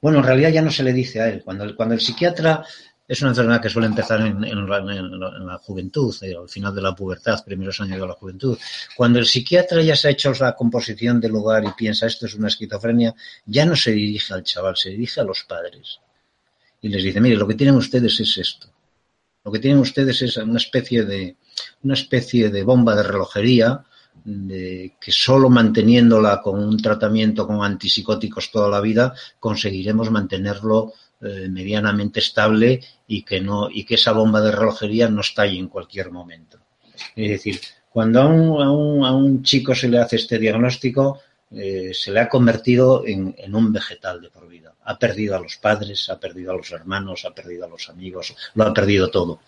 Bueno, en realidad ya no se le dice a él. Cuando, cuando el psiquiatra es una enfermedad que suele empezar en, la juventud, eh, al final de la pubertad, primeros años de la juventud. Cuando el psiquiatra ya se ha hecho la composición del lugar y piensa esto es una esquizofrenia, ya no se dirige al chaval, se dirige a los padres. Y les dice, mire, lo que tienen ustedes es esto. Lo que tienen ustedes es una especie de, una especie de bomba de relojería de que solo manteniéndola con un tratamiento con antipsicóticos toda la vida conseguiremos mantenerlo eh, medianamente estable y que no y que esa bomba de relojería no estalle en cualquier momento. Es decir, cuando a un, a un, chico se le hace este diagnóstico, eh, se le ha convertido en, un vegetal de por vida. Ha perdido a los padres, ha perdido a los hermanos, ha perdido a los amigos, lo ha perdido todo.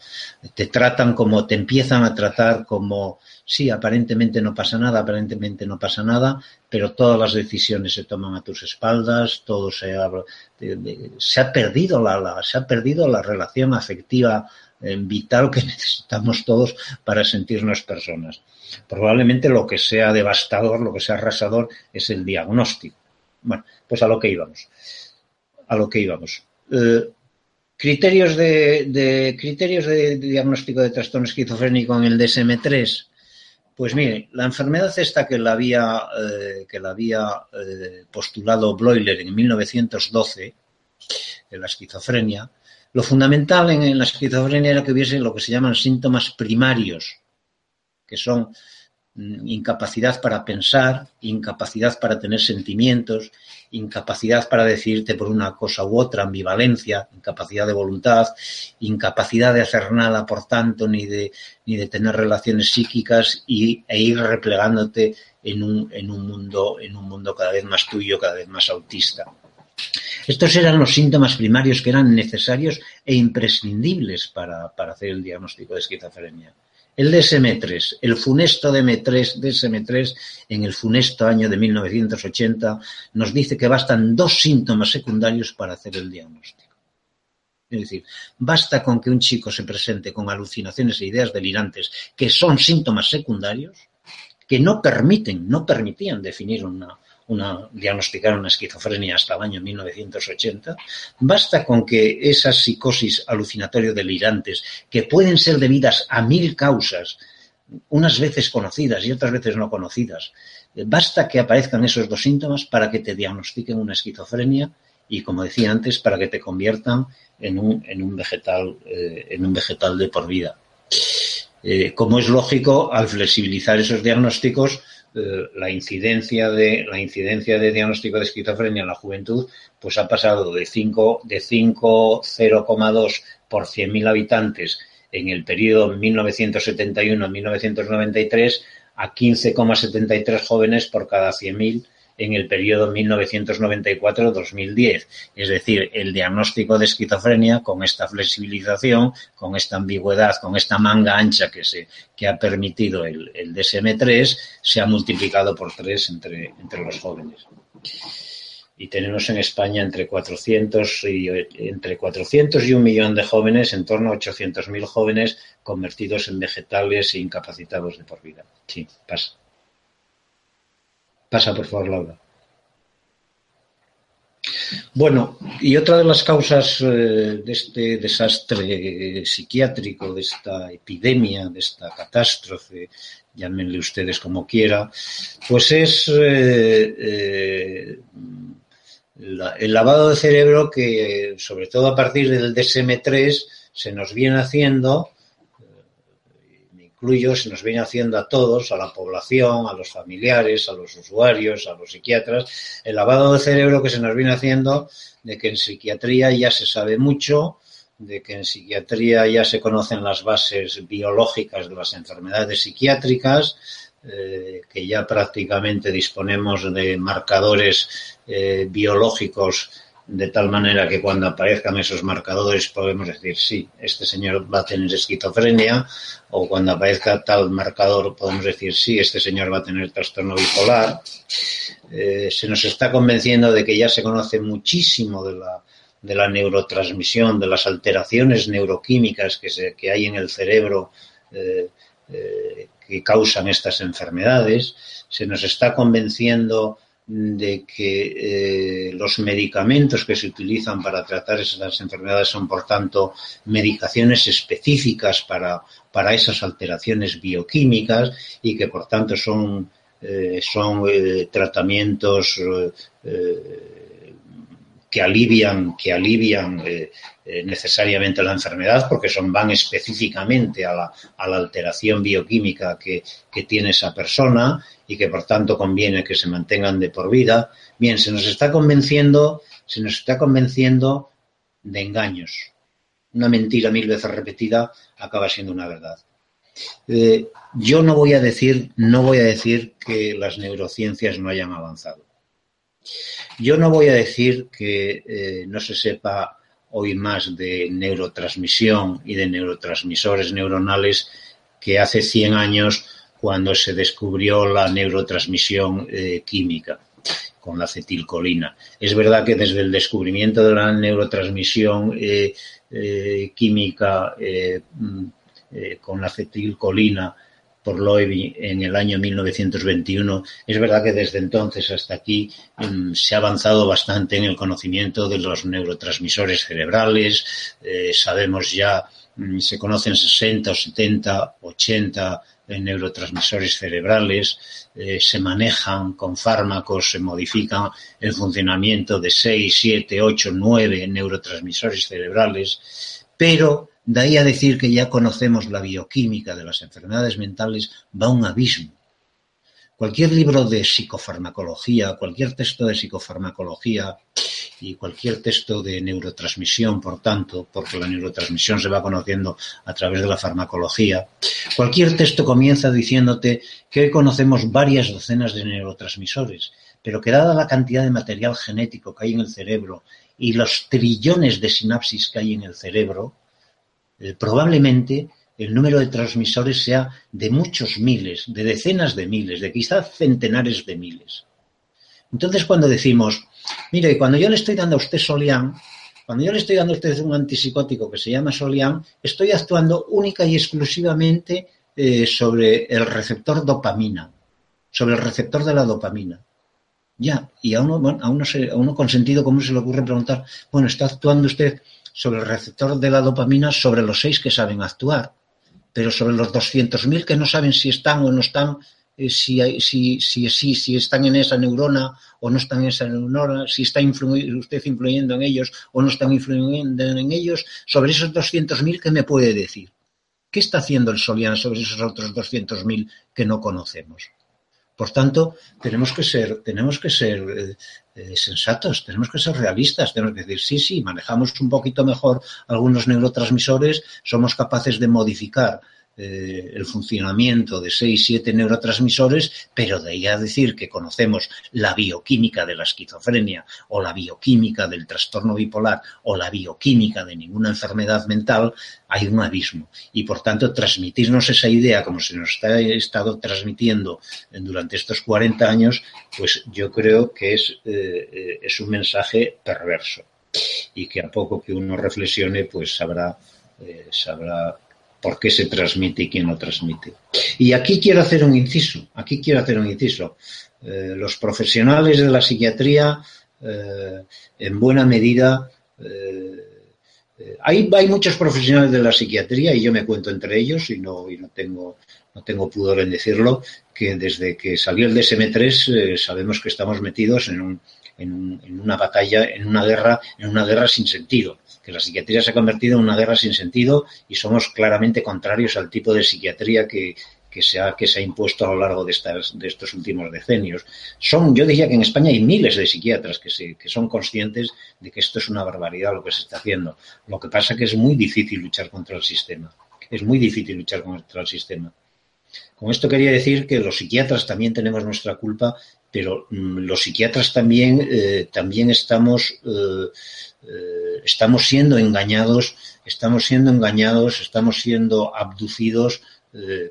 Te tratan como, te empiezan a tratar como, sí, aparentemente no pasa nada, aparentemente no pasa nada, pero todas las decisiones se toman a tus espaldas, todo se ha, se ha perdido la, se ha perdido la relación afectiva eh, vital que necesitamos todos para sentirnos personas. Probablemente lo que sea devastador, lo que sea arrasador, es el diagnóstico. Bueno, pues a lo que íbamos. A lo que íbamos. Eh, criterios de, criterios de diagnóstico de trastorno esquizofrénico en el DSM-3. Pues mire, la enfermedad esta que la había, eh, que la había eh, postulado Bloiler en 1912, en la esquizofrenia, lo fundamental en, la esquizofrenia era que hubiese lo que se llaman síntomas primarios, que son incapacidad para pensar, incapacidad para tener sentimientos, incapacidad para decidirte por una cosa u otra, ambivalencia, incapacidad de voluntad, incapacidad de hacer nada, por tanto, ni de, ni de tener relaciones psíquicas y, e ir replegándote en un, en un mundo, en un mundo cada vez más tuyo, cada vez más autista. Estos eran los síntomas primarios que eran necesarios e imprescindibles para, para hacer el diagnóstico de esquizofrenia. El DSM-3, el funesto DSM-3, DSM-3 en el funesto año de 1980 nos dice que bastan dos síntomas secundarios para hacer el diagnóstico. Es decir, basta con que un chico se presente con alucinaciones e ideas delirantes que son síntomas secundarios que no permiten, no permitían definir una, una, diagnosticar una esquizofrenia hasta el año 1980, basta con que esas psicosis alucinatorio-delirantes, que pueden ser debidas a mil causas, unas veces conocidas y otras veces no conocidas, basta que aparezcan esos dos síntomas para que te diagnostiquen una esquizofrenia y, como decía antes, para que te conviertan en un, en un vegetal, eh, en un vegetal de por vida. Eh, como es lógico, al flexibilizar esos diagnósticos, la incidencia de la incidencia de diagnóstico de esquizofrenia en la juventud pues ha pasado de 5 de 5,0,2 por 100.000 habitantes en el periodo 1971 1993 a 15,73 jóvenes por cada 100.000 en el periodo 1994-2010. Es decir, el diagnóstico de esquizofrenia con esta flexibilización, con esta ambigüedad, con esta manga ancha que, se, que ha permitido el, DSM-3, se ha multiplicado por tres entre, entre los jóvenes. Y tenemos en España entre 400 y, entre 400 y un millón de jóvenes, en torno a 800.000 jóvenes convertidos en vegetales e incapacitados de por vida. Sí, pasa. Pasa, por favor, Laura. Bueno, y otra de las causas eh, de este desastre psiquiátrico, de esta epidemia, de esta catástrofe, llámenle ustedes como quiera, pues es eh, eh, el lavado de cerebro que, sobre todo a partir del DSM-3, se nos viene haciendo se nos viene haciendo a todos, a la población, a los familiares, a los usuarios, a los psiquiatras, el lavado de cerebro que se nos viene haciendo de que en psiquiatría ya se sabe mucho, de que en psiquiatría ya se conocen las bases biológicas de las enfermedades psiquiátricas, eh, que ya prácticamente disponemos de marcadores eh, biológicos de tal manera que cuando aparezcan esos marcadores podemos decir, sí, este señor va a tener esquizofrenia, o cuando aparezca tal marcador podemos decir, sí, este señor va a tener trastorno bipolar. Eh, se nos está convenciendo de que ya se conoce muchísimo de la, de la neurotransmisión, de las alteraciones neuroquímicas que, se, que hay en el cerebro eh, eh, que causan estas enfermedades. Se nos está convenciendo de que eh, los medicamentos que se utilizan para tratar esas enfermedades son, por tanto, medicaciones específicas para, para esas alteraciones bioquímicas y que, por tanto, son, eh, son eh, tratamientos que alivian, que alivian necesariamente la enfermedad porque son, van específicamente a la, a la alteración bioquímica que, que tiene esa persona y que por tanto conviene que se mantengan de por vida. Bien, se nos está convenciendo, se nos está convenciendo de engaños. Una mentira mil veces repetida acaba siendo una verdad. Eh, yo no voy a decir, no voy a decir que las neurociencias no hayan avanzado. Yo no voy a decir que eh, no se sepa hoy más de neurotransmisión y de neurotransmisores neuronales que hace 100 años cuando se descubrió la neurotransmisión eh, química con la acetilcolina. Es verdad que desde el descubrimiento de la neurotransmisión eh, química mm, con la acetilcolina por Loewy en el año 1921. Es verdad que desde entonces hasta aquí mm, se ha avanzado bastante en el conocimiento de los neurotransmisores cerebrales. sabemos ya, mm, se conocen 60 70, 80 neurotransmisores cerebrales, eh, se manejan con fármacos, se modifican el funcionamiento de 6, 7, 8, 9 neurotransmisores cerebrales, pero de ahí a decir que ya conocemos la bioquímica de las enfermedades mentales va un abismo. Cualquier libro de psicofarmacología, cualquier texto de psicofarmacología y cualquier texto de neurotransmisión, por tanto, porque la neurotransmisión se va conociendo a través de la farmacología, cualquier texto comienza diciéndote que hoy conocemos varias docenas de neurotransmisores, pero que dada la cantidad de material genético que hay en el cerebro y los trillones de sinapsis que hay en el cerebro, eh, probablemente el número de transmisores sea de muchos miles, de decenas de miles, de quizás centenares de miles. Entonces, cuando decimos, mire, cuando yo le estoy dando a usted Solián, cuando yo le estoy dando a usted un antipsicótico que se llama Solián, estoy actuando única y exclusivamente eh, sobre el receptor dopamina, sobre el receptor de la dopamina. Ya, y a uno, a uno, a uno con sentido común se le ocurre preguntar, bueno, ¿está actuando usted sobre el receptor de la dopamina sobre los seis que saben actuar? pero sobre los 200.000 que no saben si están o no están, eh, si, si, si, si, están en esa neurona o no están en esa neurona, si está usted influyendo en ellos o no están influyendo en ellos, sobre esos 200.000, ¿qué me puede decir? ¿Qué está haciendo el Solian sobre esos otros 200.000 que no conocemos? Por tanto, tenemos que ser, tenemos que ser eh, sensatos, tenemos que ser realistas, tenemos que decir, sí, sí, manejamos un poquito mejor algunos neurotransmisores, somos capaces de modificar eh, el funcionamiento de seis, siete neurotransmisores, pero de ahí a decir que conocemos la bioquímica de la esquizofrenia o la bioquímica del trastorno bipolar o la bioquímica de ninguna enfermedad mental, hay un abismo. Y por tanto, transmitirnos esa idea como se nos ha estado transmitiendo durante estos 40 años, pues yo creo que es, eh, eh, es un mensaje perverso y que a poco que uno reflexione, pues sabrá, sabrá por qué se transmite y quién lo transmite. Y aquí quiero hacer un inciso, aquí quiero hacer un inciso. Eh, los profesionales de la psiquiatría, eh, en buena medida, eh, hay, hay, muchos profesionales de la psiquiatría, y yo me cuento entre ellos, y no, y no, tengo, no tengo pudor en decirlo, que desde que salió el DSM-3 sabemos que estamos metidos en, un, en, en una batalla, en una guerra, en una guerra sin sentido que la psiquiatría se ha convertido en una guerra sin sentido y somos claramente contrarios al tipo de psiquiatría que, se ha, que se ha impuesto a lo largo de, estas, de estos últimos decenios. Son, yo diría que en España hay miles de psiquiatras que, se, que son conscientes de que esto es una barbaridad lo que se está haciendo. Lo que pasa es que es muy difícil luchar contra el sistema. Es muy difícil luchar contra el sistema. Con esto quería decir que los psiquiatras también tenemos nuestra culpa, pero mm, los psiquiatras también, eh, también estamos eh, eh, estamos siendo engañados, estamos siendo engañados, estamos siendo abducidos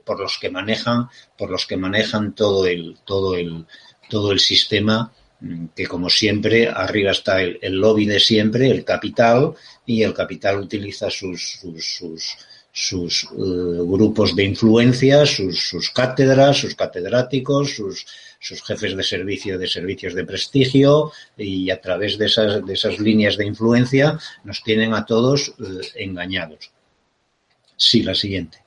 por los que manejan, por los que manejan todo el, todo el, todo el sistema mm, que como siempre arriba está el, lobby de siempre, el capital, y el capital utiliza sus, sus, sus, eh, grupos de influencia, sus, sus cátedras, sus catedráticos, sus, sus jefes de servicio de servicios de prestigio y a través de esas, de esas líneas de influencia nos tienen a todos eh, engañados. Sí, la siguiente.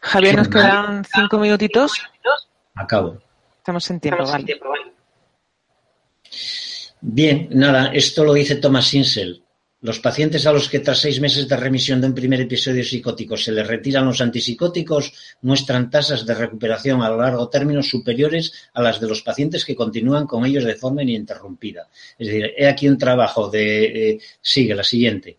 Javier, nos quedan cinco minutitos. Acabo. Estamos en tiempo, vale. Bien, nada, esto lo dice Thomas Sinsel. Los pacientes a los que tras seis meses de remisión de un primer episodio psicótico se les retiran los antipsicóticos muestran tasas de recuperación a largo término superiores a las de los pacientes que continúan con ellos de forma ininterrumpida. Es decir, he aquí un trabajo de... Eh, sigue la siguiente.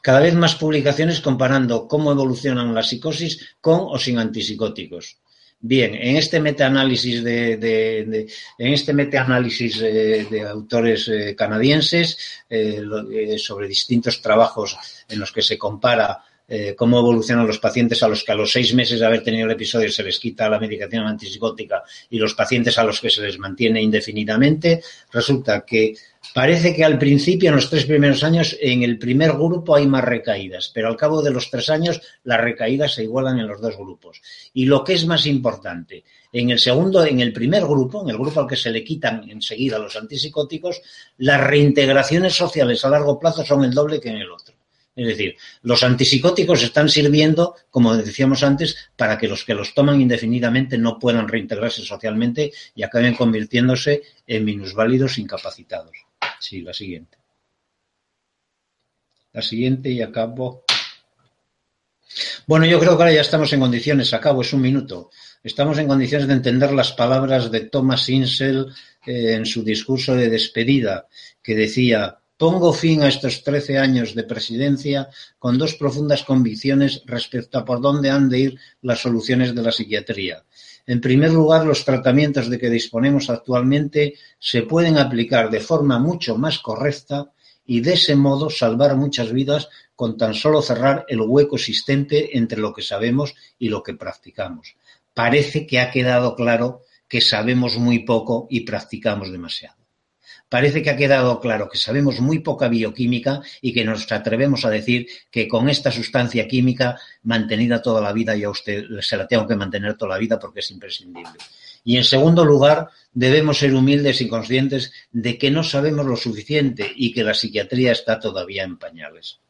Cada vez más publicaciones comparando cómo evolucionan las psicosis con o sin antipsicóticos. Bien, en este metaanálisis de, de, en este metaanálisis de, autores eh, canadienses eh, eh, sobre distintos trabajos en los que se compara eh, cómo evolucionan los pacientes a los que a los seis meses de haber tenido el episodio se les quita la medicación antipsicótica y los pacientes a los que se les mantiene indefinidamente, resulta que parece que al principio, en los tres primeros años, en el primer grupo hay más recaídas, pero al cabo de los tres años las recaídas se igualan en los dos grupos. Y lo que es más importante, en el segundo, en el primer grupo, en el grupo al que se le quitan enseguida los antipsicóticos, las reintegraciones sociales a largo plazo son el doble que en el otro. Es decir, los antipsicóticos están sirviendo, como decíamos antes, para que los que los toman indefinidamente no puedan reintegrarse socialmente y acaben convirtiéndose en minusválidos incapacitados. Sí, la siguiente. La siguiente y acabo. Bueno, yo creo que ahora ya estamos en condiciones, acabo, es un minuto. Estamos en condiciones de entender las palabras de Thomas Insel eh, en su discurso de despedida, que decía, Pongo fin a estos trece años de presidencia con dos profundas convicciones respecto a por dónde han de ir las soluciones de la psiquiatría. En primer lugar, los tratamientos de que disponemos actualmente se pueden aplicar de forma mucho más correcta y de ese modo salvar muchas vidas con tan solo cerrar el hueco existente entre lo que sabemos y lo que practicamos. Parece que ha quedado claro que sabemos muy poco y practicamos demasiado. Parece que ha quedado claro que sabemos muy poca bioquímica y que nos atrevemos a decir que con esta sustancia química mantenida toda la vida, yo a usted se la tengo que mantener toda la vida porque es imprescindible. Y en segundo lugar, debemos ser humildes y conscientes de que no sabemos lo suficiente y que la psiquiatría está todavía en pañales.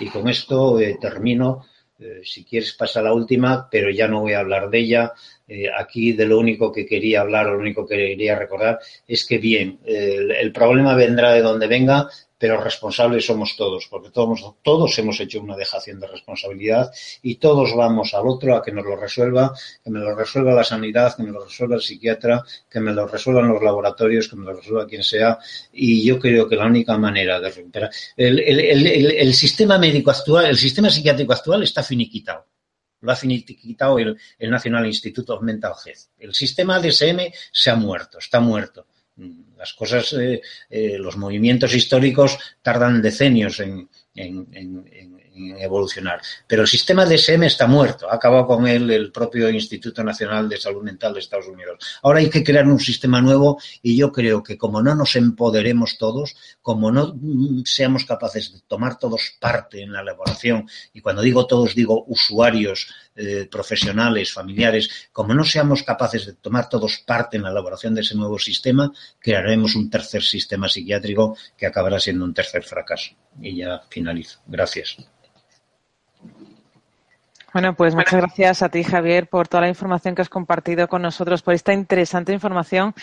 Y con esto eh, termino eh, si quieres pasa la última, pero ya no voy a hablar de ella. Eh, aquí de lo único que quería hablar, lo único que quería recordar es que bien, el problema vendrá de donde venga, pero responsables somos todos, porque todos, todos hemos hecho una dejación de responsabilidad y todos vamos al otro a que nos lo resuelva, que me lo resuelva la sanidad, que me lo resuelva el psiquiatra, que me lo resuelvan los laboratorios, que me lo resuelva quien sea. Y yo creo que la única manera de recuperar el, el, sistema médico actual, el sistema psiquiátrico actual está finiquitado lo ha finiquitado el, National Institute of Mental Health. El sistema DSM se ha muerto, está muerto. Las cosas, eh, eh, los movimientos históricos tardan decenios en, evolucionar. Pero el sistema DSM está muerto, ha acabado con él el propio Instituto Nacional de Salud Mental de Estados Unidos. Ahora hay que crear un sistema nuevo y yo creo que como no nos empoderemos todos, como no mm, seamos capaces de tomar todos parte en la elaboración, y cuando digo todos digo usuarios, eh, profesionales, familiares, como no seamos capaces de tomar todos parte en la elaboración de ese nuevo sistema, crearemos un tercer sistema psiquiátrico que acabará siendo un tercer fracaso. Y ya finalizo. Gracias. Bueno, pues muchas gracias a ti, Javier, por toda la información que has compartido con nosotros, por esta interesante información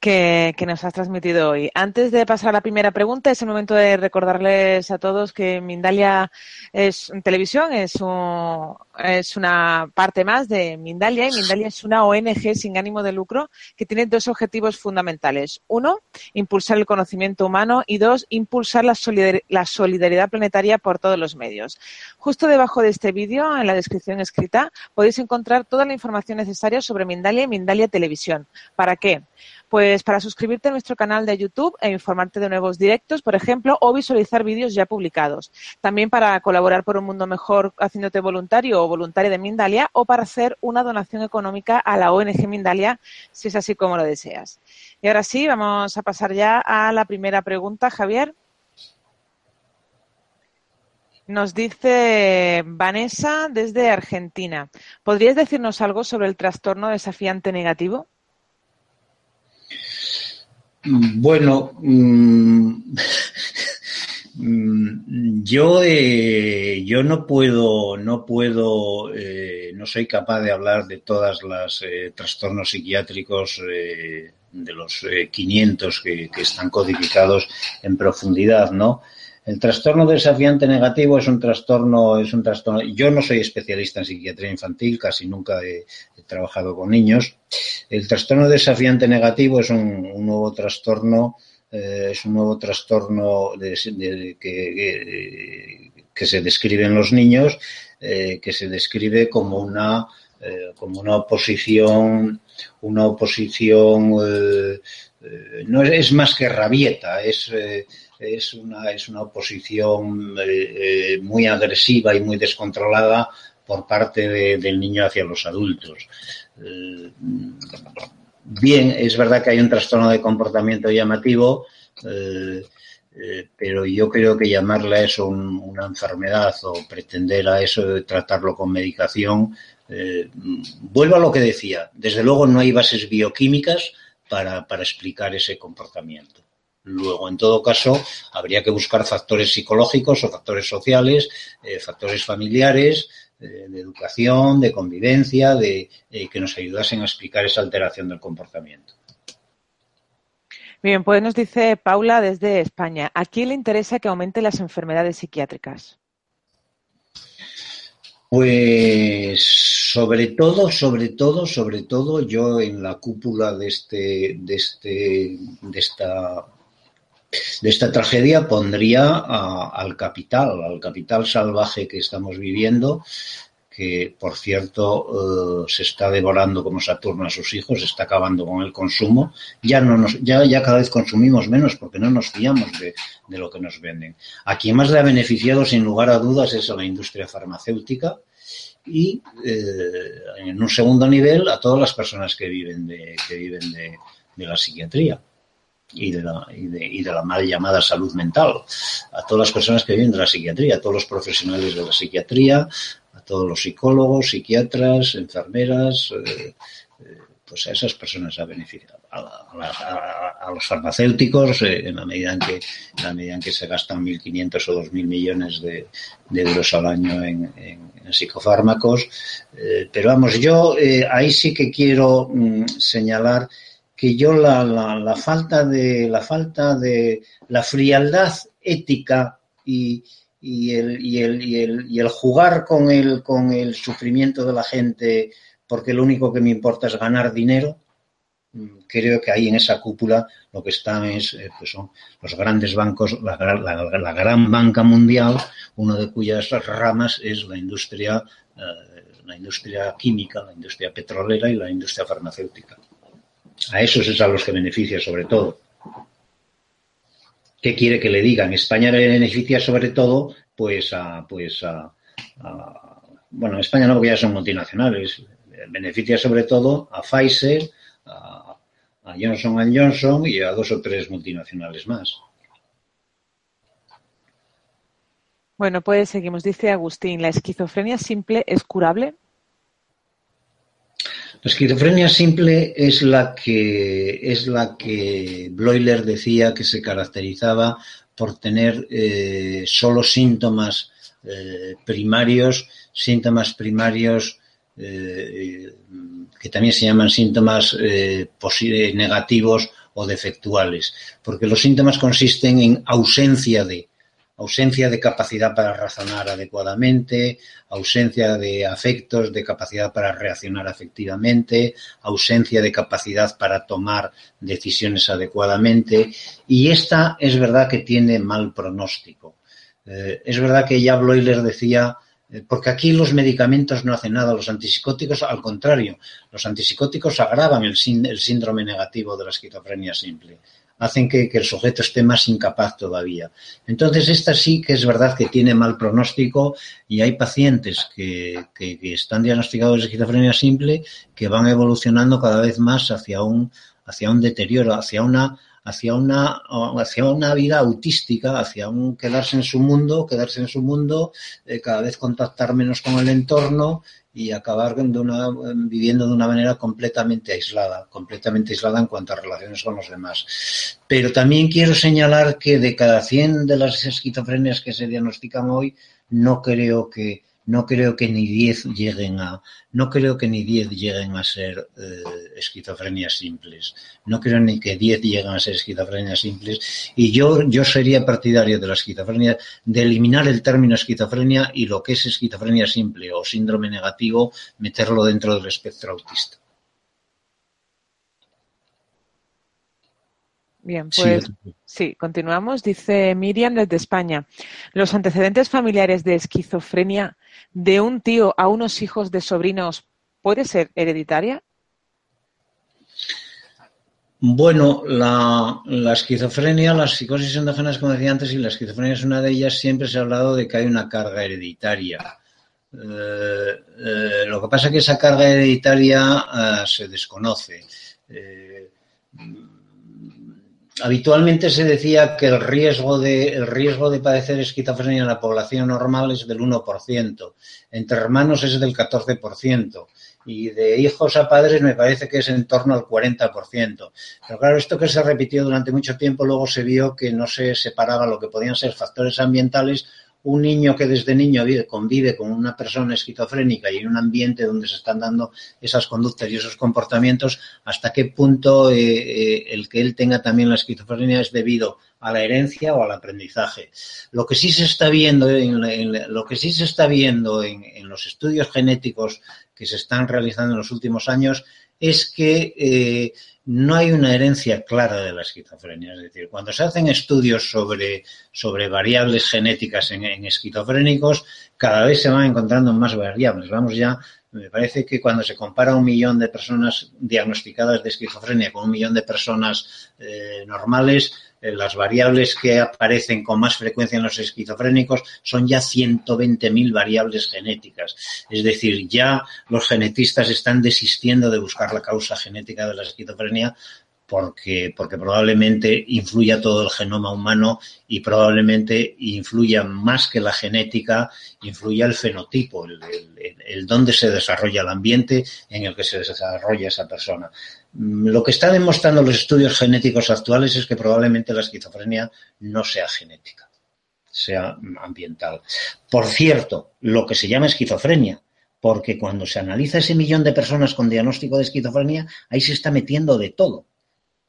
que, nos has transmitido hoy. Antes de pasar a la primera pregunta, es el momento de recordarles a todos que Mindalia es televisión, es, es una parte más de Mindalia y Mindalia es una ONG sin ánimo de lucro que tiene dos objetivos fundamentales. Uno, impulsar el conocimiento humano y dos, impulsar la, la solidaridad planetaria por todos los medios. Justo debajo de este vídeo, en la descripción escrita, podéis encontrar toda la información necesaria sobre Mindalia y Mindalia Televisión. ¿Para qué? Pues para suscribirte a nuestro canal de YouTube e informarte de nuevos directos, por ejemplo, o visualizar vídeos ya publicados. También para colaborar por un mundo mejor haciéndote voluntario o voluntaria de Mindalia o para hacer una donación económica a la ONG Mindalia, si es así como lo deseas. Y ahora sí, vamos a pasar ya a la primera pregunta, Javier. Nos dice Vanessa desde Argentina. ¿Podrías decirnos algo sobre el trastorno desafiante negativo? Bueno, mm, mm, yo, eh, yo no puedo, no puedo, eh, no soy capaz de hablar de todas las eh, trastornos psiquiátricos de los 500 que, que, están codificados en profundidad, ¿no? El trastorno desafiante negativo es un trastorno, es un trastorno. Yo no soy especialista en psiquiatría infantil, casi nunca he, trabajado con niños. El trastorno desafiante negativo es un, nuevo trastorno, eh, es un nuevo trastorno que, que se describe en los niños, que se describe como una como una oposición una oposición no es, más que rabieta, es, es, una, es una oposición muy agresiva y muy descontrolada por parte del niño hacia los adultos. bien, es verdad que hay un trastorno de comportamiento llamativo, eh, pero yo creo que llamarle a eso una enfermedad o pretender a eso tratarlo con medicación, eh, vuelvo a lo que decía, desde luego no hay bases bioquímicas para, explicar ese comportamiento. Luego, en todo caso, habría que buscar factores psicológicos o factores sociales, eh, factores familiares, de educación, de convivencia, de, que nos ayudasen a explicar esa alteración del comportamiento. Bien, pues nos dice Paula desde España, ¿a quién le interesa que aumente las enfermedades psiquiátricas? Pues sobre todo, sobre todo, sobre todo, yo en la cúpula de este, de este, de esta, de esta tragedia pondría al capital, al capital salvaje que estamos viviendo, que por cierto eh, se está devorando como Saturno a sus hijos, se está acabando con el consumo, ya no nos, ya, ya cada vez consumimos menos porque no nos fiamos de, lo que nos venden. A quien más le ha beneficiado sin lugar a dudas es a la industria farmacéutica y eh, en un segundo nivel a todas las personas que viven de, que viven de, la psiquiatría y de, la, y, de, y de la mal llamada salud mental, a todas las personas que viven de la psiquiatría, a todos los profesionales de la psiquiatría, todos los psicólogos, psiquiatras, enfermeras, eh, eh, pues a esas personas ha beneficiado. A, los farmacéuticos, eh, en, la medida en, que, en la medida en que se gastan 1.500 o 2.000 millones de, euros al año en, psicofármacos. pero vamos, yo ahí sí que quiero mm, señalar que yo la, la, falta de la falta de la frialdad ética y, y el, y el, y el, el jugar con el, con el sufrimiento de la gente porque lo único que me importa es ganar dinero, mm, creo que ahí en esa cúpula lo que están es, eh, pues son los grandes bancos, la, la, gran banca mundial, uno de cuyas ramas es la industria, eh, la industria química, la industria petrolera y la industria farmacéutica. A esos es a los que beneficia sobre todo. ¿Qué quiere que le digan? España le beneficia sobre todo, pues a, pues a, bueno, España no, porque ya son multinacionales, beneficia sobre todo a Pfizer, a, a Johnson Johnson y a dos o tres multinacionales más. Bueno, pues seguimos. Dice Agustín, ¿la esquizofrenia simple es curable? La esquizofrenia simple es la que es la que Bloiler decía que se caracterizaba por tener eh, solo síntomas eh, primarios, síntomas primarios eh, que también se llaman síntomas negativos o defectuales, porque los síntomas consisten en ausencia de, ausencia de capacidad para razonar adecuadamente, ausencia de afectos, de capacidad para reaccionar afectivamente, ausencia de capacidad para tomar decisiones adecuadamente. Y esta es verdad que tiene mal pronóstico. Eh, es verdad que ya Bloiler decía, eh, porque aquí los medicamentos no hacen nada, los antipsicóticos, al contrario, los antipsicóticos agravan el síndrome negativo de la esquizofrenia simple hacen que, el sujeto esté más incapaz todavía. Entonces, esta sí que es verdad que tiene mal pronóstico y hay pacientes que, están diagnosticados de esquizofrenia simple que van evolucionando cada vez más hacia un, hacia un deterioro, hacia una hacia una, hacia una vida autística, hacia un quedarse en su mundo, quedarse en su mundo, eh, cada vez contactar menos con el entorno y acabar viviendo de una manera completamente aislada, completamente aislada en cuanto a relaciones con los demás. Pero también quiero señalar que de cada 100 de las esquizofrenias que se diagnostican hoy, no creo que no creo que ni 10 lleguen a no creo que ni 10 lleguen a ser eh, esquizofrenias simples. No creo ni que 10 lleguen a ser esquizofrenias simples y yo yo sería partidario de la esquizofrenia de eliminar el término esquizofrenia y lo que es esquizofrenia simple o síndrome negativo meterlo dentro del espectro autista. Bien, pues sí, continuamos. Dice Miriam desde España. Los antecedentes familiares de esquizofrenia de un tío a unos hijos de sobrinos puede ser hereditaria. Bueno, la, esquizofrenia, las psicosis endógenas, como decía antes, y la esquizofrenia es una de ellas, siempre se ha hablado de que hay una carga hereditaria. Eh, eh, lo que pasa es que esa carga hereditaria eh, se desconoce. Habitualmente se decía que el riesgo, de, el riesgo de padecer esquizofrenia en la población normal es del 1%, entre hermanos es del 14% y de hijos a padres me parece que es en torno al 40%. Pero claro, esto que se repitió durante mucho tiempo, luego se vio que no se separaba lo que podían ser factores ambientales un niño que desde niño convive con una persona esquizofrénica y en un ambiente donde se están dando esas conductas y esos comportamientos, hasta qué punto eh, eh, el que él tenga también la esquizofrenia es debido a la herencia o al aprendizaje. Lo que sí se está viendo en, lo que sí se está viendo en, los estudios genéticos que se están realizando en los últimos años es que eh, no hay una herencia clara de la esquizofrenia. Es decir, cuando se hacen estudios sobre, sobre variables genéticas en, esquizofrénicos, cada vez se van encontrando más variables. Vamos ya, me parece que cuando se compara un millón de personas diagnosticadas de esquizofrenia con un millón de personas eh, normales, las variables que aparecen con más frecuencia en los esquizofrénicos son ya 120.000 variables genéticas. Es decir, ya los genetistas están desistiendo de buscar la causa genética de la esquizofrenia porque, porque probablemente influya todo el genoma humano y probablemente influya más que la genética, influya el fenotipo, el, el, dónde se desarrolla el ambiente en el que se desarrolla esa persona. Lo que están demostrando los estudios genéticos actuales es que probablemente la esquizofrenia no sea genética, sea ambiental. Por cierto, lo que se llama esquizofrenia, porque cuando se analiza ese millón de personas con diagnóstico de esquizofrenia, ahí se está metiendo de todo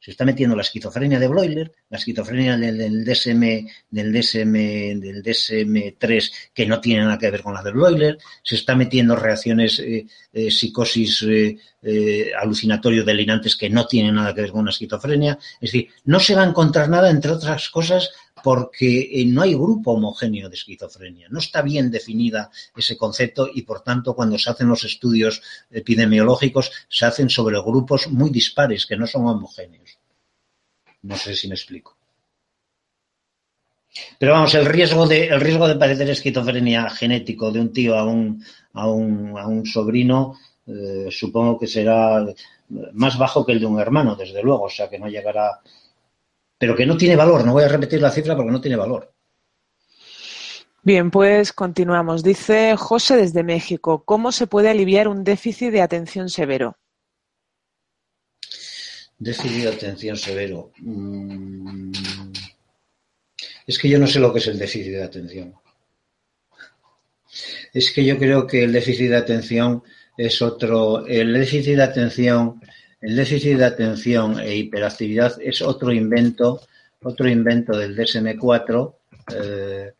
se está metiendo la esquizofrenia de Broiler, la esquizofrenia del, DSM, del DSM, del DSM-3 que no tiene nada que ver con la de Broiler, se está metiendo reacciones eh, eh, psicosis eh, eh, alucinatorio delirantes que no tienen nada que ver con una esquizofrenia. Es decir, no se va a encontrar nada, entre otras cosas, porque eh, no hay grupo homogéneo de esquizofrenia. No está bien definida ese concepto y, por tanto, cuando se hacen los estudios epidemiológicos, se hacen sobre grupos muy dispares que no son homogéneos. No sé si me explico. Pero vamos, el riesgo de, el riesgo de padecer esquizofrenia genético de un tío a un, a un, sobrino, eh, supongo que será más bajo que el de un hermano, desde luego, o sea que no llegará pero que no tiene valor. No voy a repetir la cifra porque no tiene valor. Bien, pues continuamos. Dice José desde México, ¿cómo se puede aliviar un déficit de atención severo? Déficit de atención severo. Mm. Es que yo no sé lo que es el déficit de atención. Es que yo creo que el déficit de atención es otro. El déficit de atención el déficit de atención e hiperactividad es otro invento, otro invento del DSM-4, eh,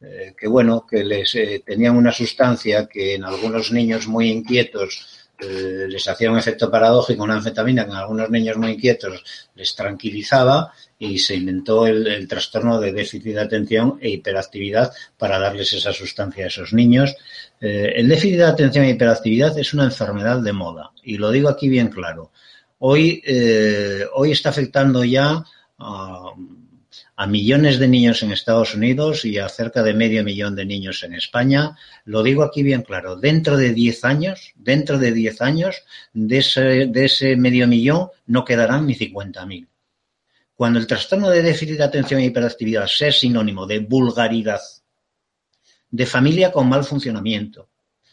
eh, que bueno, que les eh, tenían una sustancia que en algunos niños muy inquietos les hacía un efecto paradójico, una anfetamina que en algunos niños muy inquietos les tranquilizaba y se inventó el, trastorno de déficit de atención e hiperactividad para darles esa sustancia a esos niños. Eh, el déficit de atención e hiperactividad es una enfermedad de moda y lo digo aquí bien claro. Hoy, eh, hoy está afectando ya a, a, millones de niños en Estados Unidos y a cerca de medio millón de niños en España. Lo digo aquí bien claro. Dentro de 10 años, dentro de 10 años, de ese, de ese medio millón no quedarán ni 50.000. Cuando el trastorno de déficit de atención e hiperactividad sea sinónimo de vulgaridad, de familia con mal funcionamiento,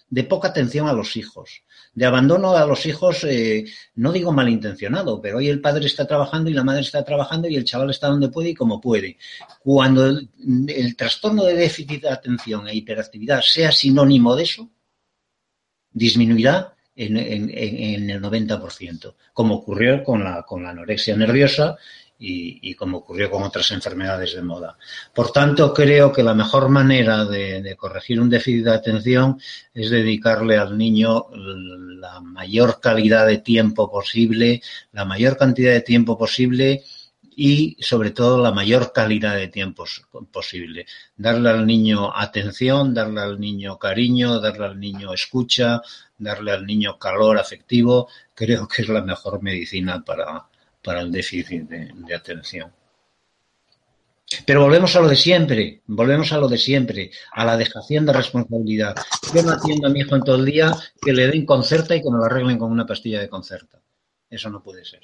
de poca atención a los hijos, de abandono a los hijos, eh, no digo malintencionado, pero hoy el padre está trabajando y la madre está trabajando y el chaval está donde puede y como puede. Cuando el, trastorno de déficit de atención e hiperactividad sea sinónimo de eso, disminuirá en, el 90%, como ocurrió con la anorexia nerviosa y, como ocurrió con otras enfermedades de moda. Por tanto, creo que la mejor manera de, de, corregir un déficit de atención es dedicarle al niño la mayor calidad de tiempo posible, la mayor cantidad de tiempo posible y sobre todo la mayor calidad de tiempos posible. Darle al niño atención, darle al niño cariño, darle al niño escucha, darle al niño calor afectivo, creo que es la mejor medicina para, para el déficit de, atención. Pero volvemos a lo de siempre, volvemos a lo de siempre, a la dejación de responsabilidad. Yo no a mi hijo en todo el día que le den concerta y que me lo arreglen con una pastilla de concerta. Eso no puede ser.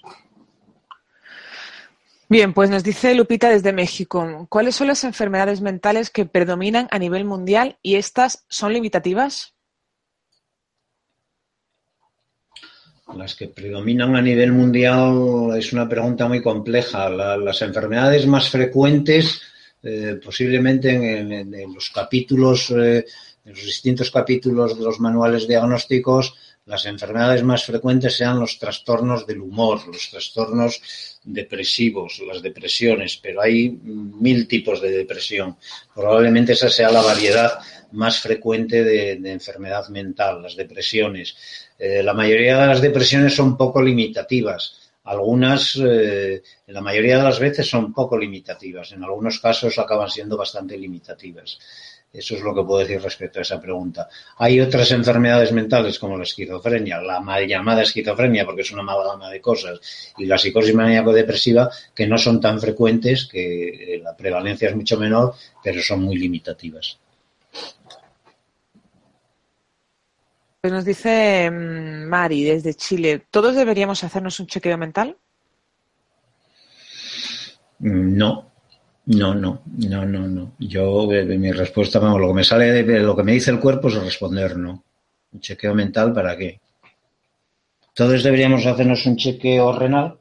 Bien, pues nos dice Lupita desde México, ¿cuáles son las enfermedades mentales que predominan a nivel mundial y estas son limitativas? Las que predominan a nivel mundial es una pregunta muy compleja. las enfermedades más frecuentes, eh, posiblemente en, los capítulos, eh, en los distintos capítulos de los manuales diagnósticos, las enfermedades más frecuentes sean los trastornos del humor, los trastornos depresivos, las depresiones, pero hay mil tipos de depresión. Probablemente esa sea la variedad más frecuente de, enfermedad mental, las depresiones. Eh, la mayoría de las depresiones son poco limitativas. Algunas, eh, la mayoría de las veces, son poco limitativas. En algunos casos acaban siendo bastante limitativas. Eso es lo que puedo decir respecto a esa pregunta. Hay otras enfermedades mentales como la esquizofrenia, la mal llamada esquizofrenia, porque es una amalgama de cosas, y la psicosis maníaco-depresiva, que no son tan frecuentes, que eh, la prevalencia es mucho menor, pero son muy limitativas. Pues nos dice mm, Mari desde Chile, ¿todos deberíamos hacernos un chequeo mental? No, no, no, no, no, no. Yo, mi respuesta, vamos, lo que me sale de lo que me dice el cuerpo es responder no. ¿Un chequeo mental para qué? Todos deberíamos hacernos un chequeo renal.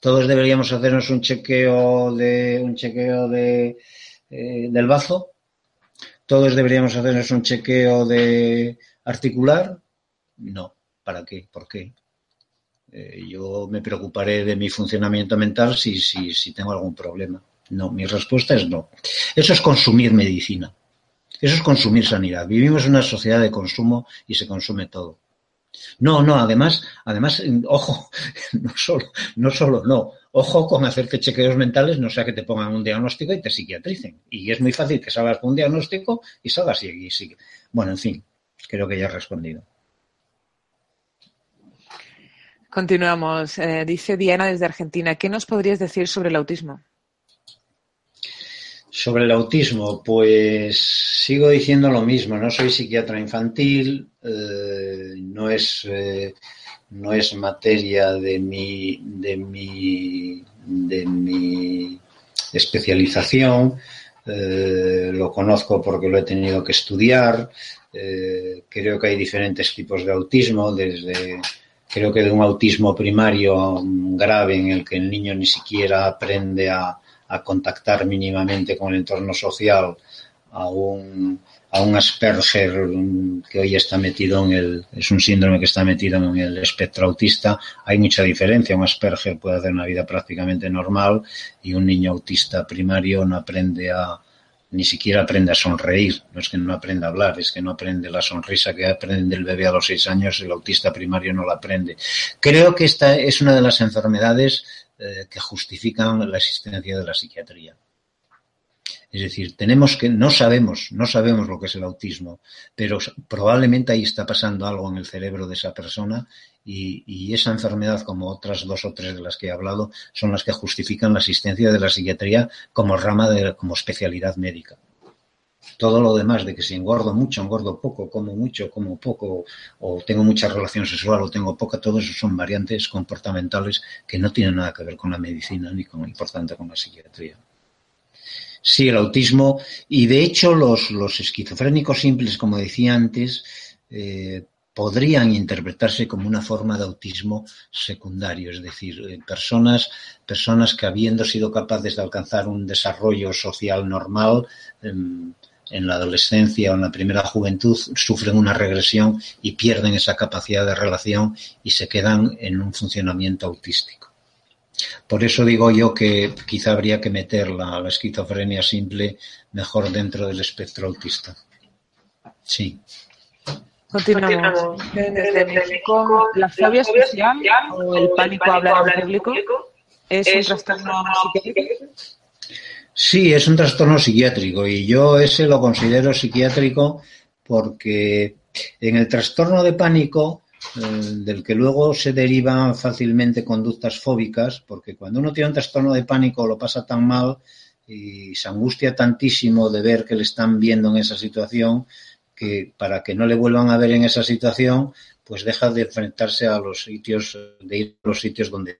Todos deberíamos hacernos un chequeo de un chequeo de eh, del bazo. Todos deberíamos hacernos un chequeo de articular. No. ¿Para qué? ¿Por qué? Eh, yo me preocuparé de mi funcionamiento mental si, si, si tengo algún problema. No, mi respuesta es no. Eso es consumir medicina. Eso es consumir sanidad. Vivimos en una sociedad de consumo y se consume todo. No, no, además, además, ojo, no solo, no solo, no, ojo con hacerte chequeos mentales, no sea que te pongan un diagnóstico y te psiquiatricen. Y es muy fácil que salgas con un diagnóstico y salgas y, y, Bueno, en fin, creo que ya he respondido. Continuamos. Eh, dice Diana desde Argentina, ¿qué nos podrías decir sobre el autismo? Sobre el autismo, pues sigo diciendo lo mismo. No soy psiquiatra infantil, eh, no es eh, no es materia de mi de mi de mi especialización. lo conozco porque lo he tenido que estudiar. creo que hay diferentes tipos de autismo, desde creo que de un autismo primario grave en el que el niño ni siquiera aprende a, contactar mínimamente con el entorno social, a un, a un Asperger que hoy está metido en el, es un síndrome que está metido en el espectro autista, hay mucha diferencia. Un Asperger puede hacer una vida prácticamente normal y un niño autista primario no aprende a, ni siquiera aprende a sonreír. No es que no aprenda a hablar, es que no aprende la sonrisa que aprende el bebé a los seis años, el autista primario no la aprende. Creo que esta es una de las enfermedades eh, que justifican la existencia de la psiquiatría. Es decir, tenemos que, no sabemos, no sabemos lo que es el autismo, pero probablemente ahí está pasando algo en el cerebro de esa persona y, esa enfermedad, como otras dos o tres de las que he hablado, son las que justifican la existencia de la psiquiatría como rama de, como especialidad médica. Todo lo demás, de que si engordo mucho, engordo poco, como mucho, como poco, o tengo mucha relación sexual o tengo poca, todo eso son variantes comportamentales que no tienen nada que ver con la medicina ni con importante con la psiquiatría. Sí, el autismo y de hecho los, los esquizofrénicos simples, como decía antes, eh, podrían interpretarse como una forma de autismo secundario, es decir, eh, personas, personas que habiendo sido capaces de alcanzar un desarrollo social normal en, la adolescencia o en la primera juventud sufren una regresión y pierden esa capacidad de relación y se quedan en un funcionamiento autístico. Por eso digo yo que quizá habría que meter la, esquizofrenia simple mejor dentro del espectro autista. Sí. Continuamos. Desde México, ¿la fobia social o el pánico a hablar en público? ¿Es, un trastorno psiquiátrico? Sí, es un trastorno psiquiátrico y yo ese lo considero psiquiátrico porque en el trastorno de pánico, eh, del que luego se derivan fácilmente conductas fóbicas, porque cuando uno tiene un trastorno de pánico lo pasa tan mal y se angustia tantísimo de ver que le están viendo en esa situación que para que no le vuelvan a ver en esa situación, pues deja de enfrentarse a los sitios, de ir a los sitios donde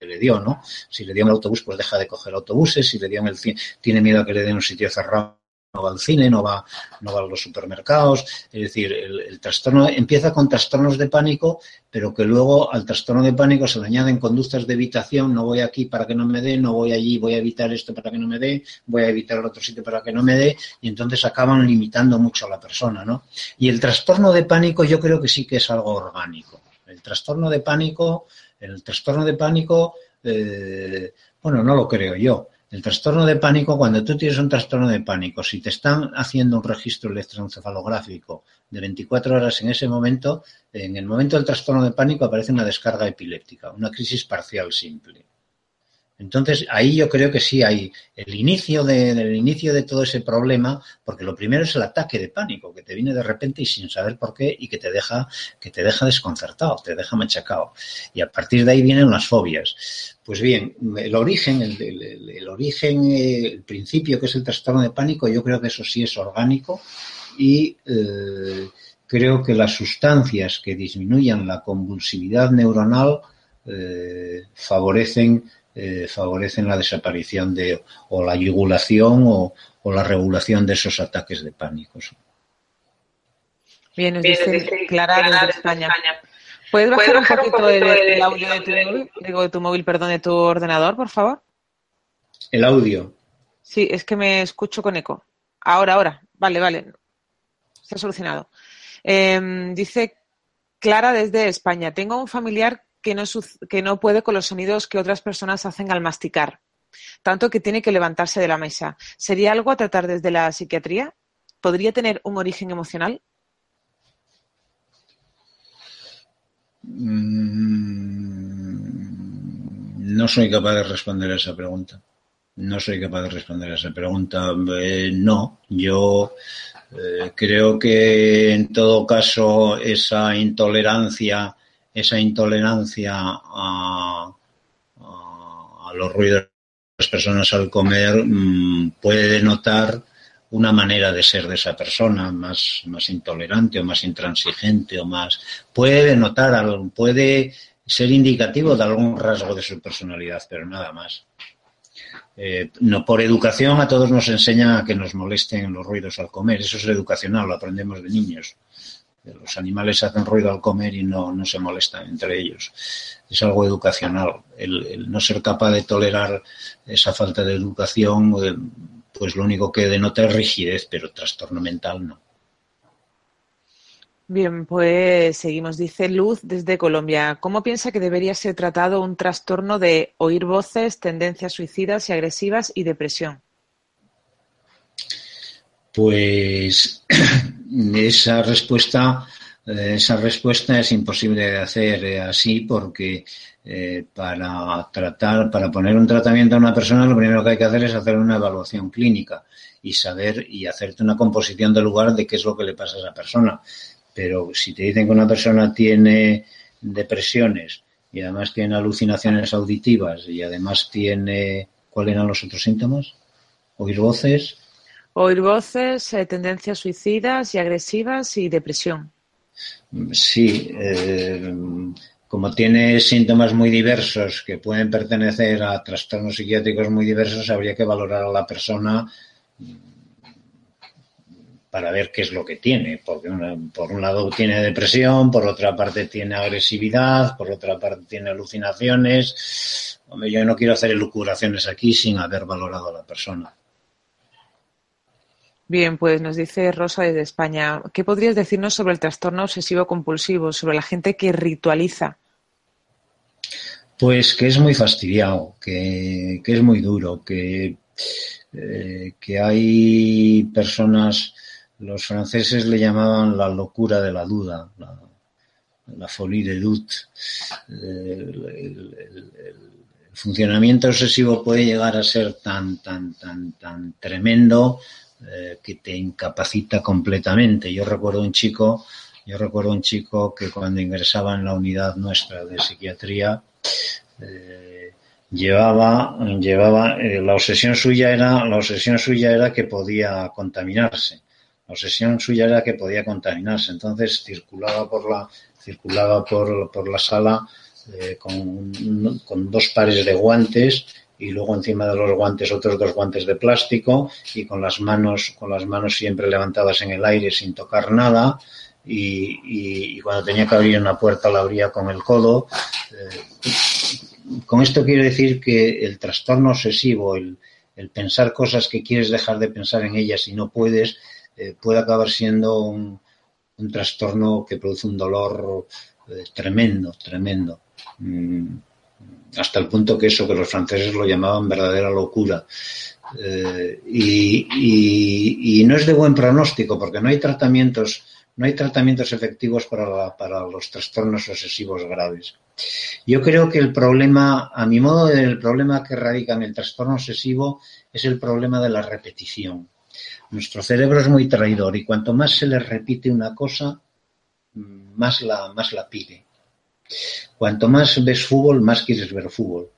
le dio, ¿no? Si le dio en el autobús, pues deja de coger autobuses, si le dio en el cine, tiene miedo a que le den un sitio cerrado no va al cine, no va, no va a los supermercados. Es decir, el, trastorno empieza con trastornos de pánico, pero que luego al trastorno de pánico se le añaden conductas de evitación. No voy aquí para que no me dé, no voy allí, voy a evitar esto para que no me dé, voy a evitar otro sitio para que no me dé, y entonces acaban limitando mucho a la persona, ¿no? Y el trastorno de pánico yo creo que sí que es algo orgánico. El trastorno de pánico el trastorno de pánico, eh, bueno, no lo creo yo. El trastorno de pánico, cuando tú tienes un trastorno de pánico, si te están haciendo un registro electroencefalográfico de 24 horas en ese momento, en el momento del trastorno de pánico aparece una descarga epiléptica, una crisis parcial simple. Entonces, ahí yo creo que sí hay el inicio de, del inicio de todo ese problema, porque lo primero es el ataque de pánico, que te viene de repente y sin saber por qué, y que te deja, que te deja desconcertado, te deja machacado. Y a partir de ahí vienen las fobias. Pues bien, el origen, el, origen, el principio que es el trastorno de pánico, yo creo que eso sí es orgánico y eh, creo que las sustancias que disminuyan la convulsividad neuronal eh, favorecen eh, favorecen la desaparición de o la yugulación o, la regulación de esos ataques de pánico. Bien, nos dice Clara desde España. ¿Puedes bajar, un poquito, el, audio de tu móvil? Digo, de tu móvil, perdón, de tu ordenador, por favor. El audio. Sí, es que me escucho con eco. Ahora, ahora. Vale, vale. Se ha solucionado. Em, dice Clara desde España. Tengo un familiar que no, puede con los sonidos que otras personas hacen al masticar, tanto que tiene que levantarse de la mesa. ¿Sería algo a tratar desde la psiquiatría? ¿Podría tener un origen emocional? Mm, no soy capaz de responder a esa pregunta. No soy capaz de responder a esa pregunta. Eh, no, yo eh, creo que en todo caso esa intolerancia esa intolerancia a, los ruidos de las personas al comer mm, puede denotar una manera de ser de esa persona, más, más intolerante o más intransigente o más. Puede denotar, puede ser indicativo de algún rasgo de su personalidad, pero nada más. Eh, no, por educación a todos nos enseñan a que nos molesten los ruidos al comer. Eso es educacional, lo aprendemos de niños. Los animales hacen ruido al comer y no, no se molestan entre ellos. Es algo educacional. El, no ser capaz de tolerar esa falta de educación, eh, pues lo único que denota es rigidez, pero trastorno mental no. Bien, pues seguimos. Dice Luz desde Colombia. ¿Cómo piensa que debería ser tratado un trastorno de oír voces, tendencias suicidas y agresivas y depresión? Pues esa respuesta, eh, esa respuesta es imposible de hacer eh, así porque eh, para tratar, para poner un tratamiento a una persona, lo primero que hay que hacer es hacer una evaluación clínica y saber y hacerte una composición del lugar de qué es lo que le pasa a esa persona. Pero si te dicen que una persona tiene depresiones y además tiene alucinaciones auditivas y además tiene, ¿cuáles eran los otros síntomas? Oír voces, Oír voces, eh, tendencias suicidas y agresivas y depresión. Sí, eh, como tiene síntomas muy diversos que pueden pertenecer a trastornos psiquiátricos muy diversos, habría que valorar a la persona para ver qué es lo que tiene, porque por un lado tiene depresión, por otra parte tiene agresividad, por otra parte tiene alucinaciones. yo no quiero hacer elucubraciones aquí sin haber valorado a la persona. Bien, pues nos dice Rosa desde España. ¿Qué podrías decirnos sobre el trastorno obsesivo compulsivo, sobre la gente que ritualiza? Pues que es muy fastidiado, que, es muy duro, que, eh, que hay personas, los franceses le llamaban la locura de la duda, la, folie de doute. el funcionamiento obsesivo puede llegar a ser tan, tan, tan, tan tremendo eh, que te incapacita completamente. Yo recuerdo un chico, yo recuerdo un chico que cuando ingresaba en la unidad nuestra de psiquiatría, eh, llevaba, llevaba, eh, la obsesión suya era, la obsesión suya era que podía contaminarse. La obsesión suya era que podía contaminarse. Entonces circulaba por la, circulaba por, por la sala con, con, dos pares de guantes y luego encima de los guantes otros dos guantes de plástico y con las manos, con las manos siempre levantadas en el aire sin tocar nada. Y, cuando tenía que abrir una puerta la abría con el codo. Eh, con esto quiero decir que el trastorno obsesivo, el, el, pensar cosas que quieres dejar de pensar en ellas y no puedes, eh, puede acabar siendo un, un, trastorno que produce un dolor eh, tremendo, tremendo. Mm, hasta el punto que eso, que los franceses lo llamaban verdadera locura. Eh, y, y, no es de buen pronóstico porque no hay tratamientos, no hay tratamientos efectivos para, la, para los trastornos obsesivos graves. Yo creo que el problema, a mi modo, el problema que radica en el trastorno obsesivo es el problema de la repetición. Nuestro cerebro es muy traidor y cuanto más se le repite una cosa, más la, más la pide. Cuanto más ves fútbol, más quieres ver fútbol.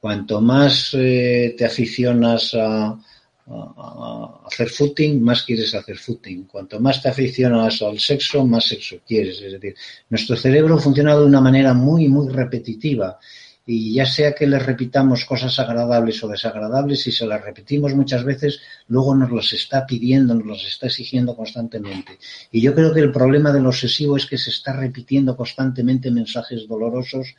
Cuanto más eh, te aficionas a, a, a, hacer footing, más quieres hacer footing. Cuanto más te aficionas al sexo, más sexo quieres. Es decir, nuestro cerebro funciona de una manera muy, muy repetitiva y ya sea que le repitamos cosas agradables o desagradables, si se las repetimos muchas veces, luego nos las está pidiendo, nos las está exigiendo constantemente. Y yo creo que el problema del obsesivo es que se está repitiendo constantemente mensajes dolorosos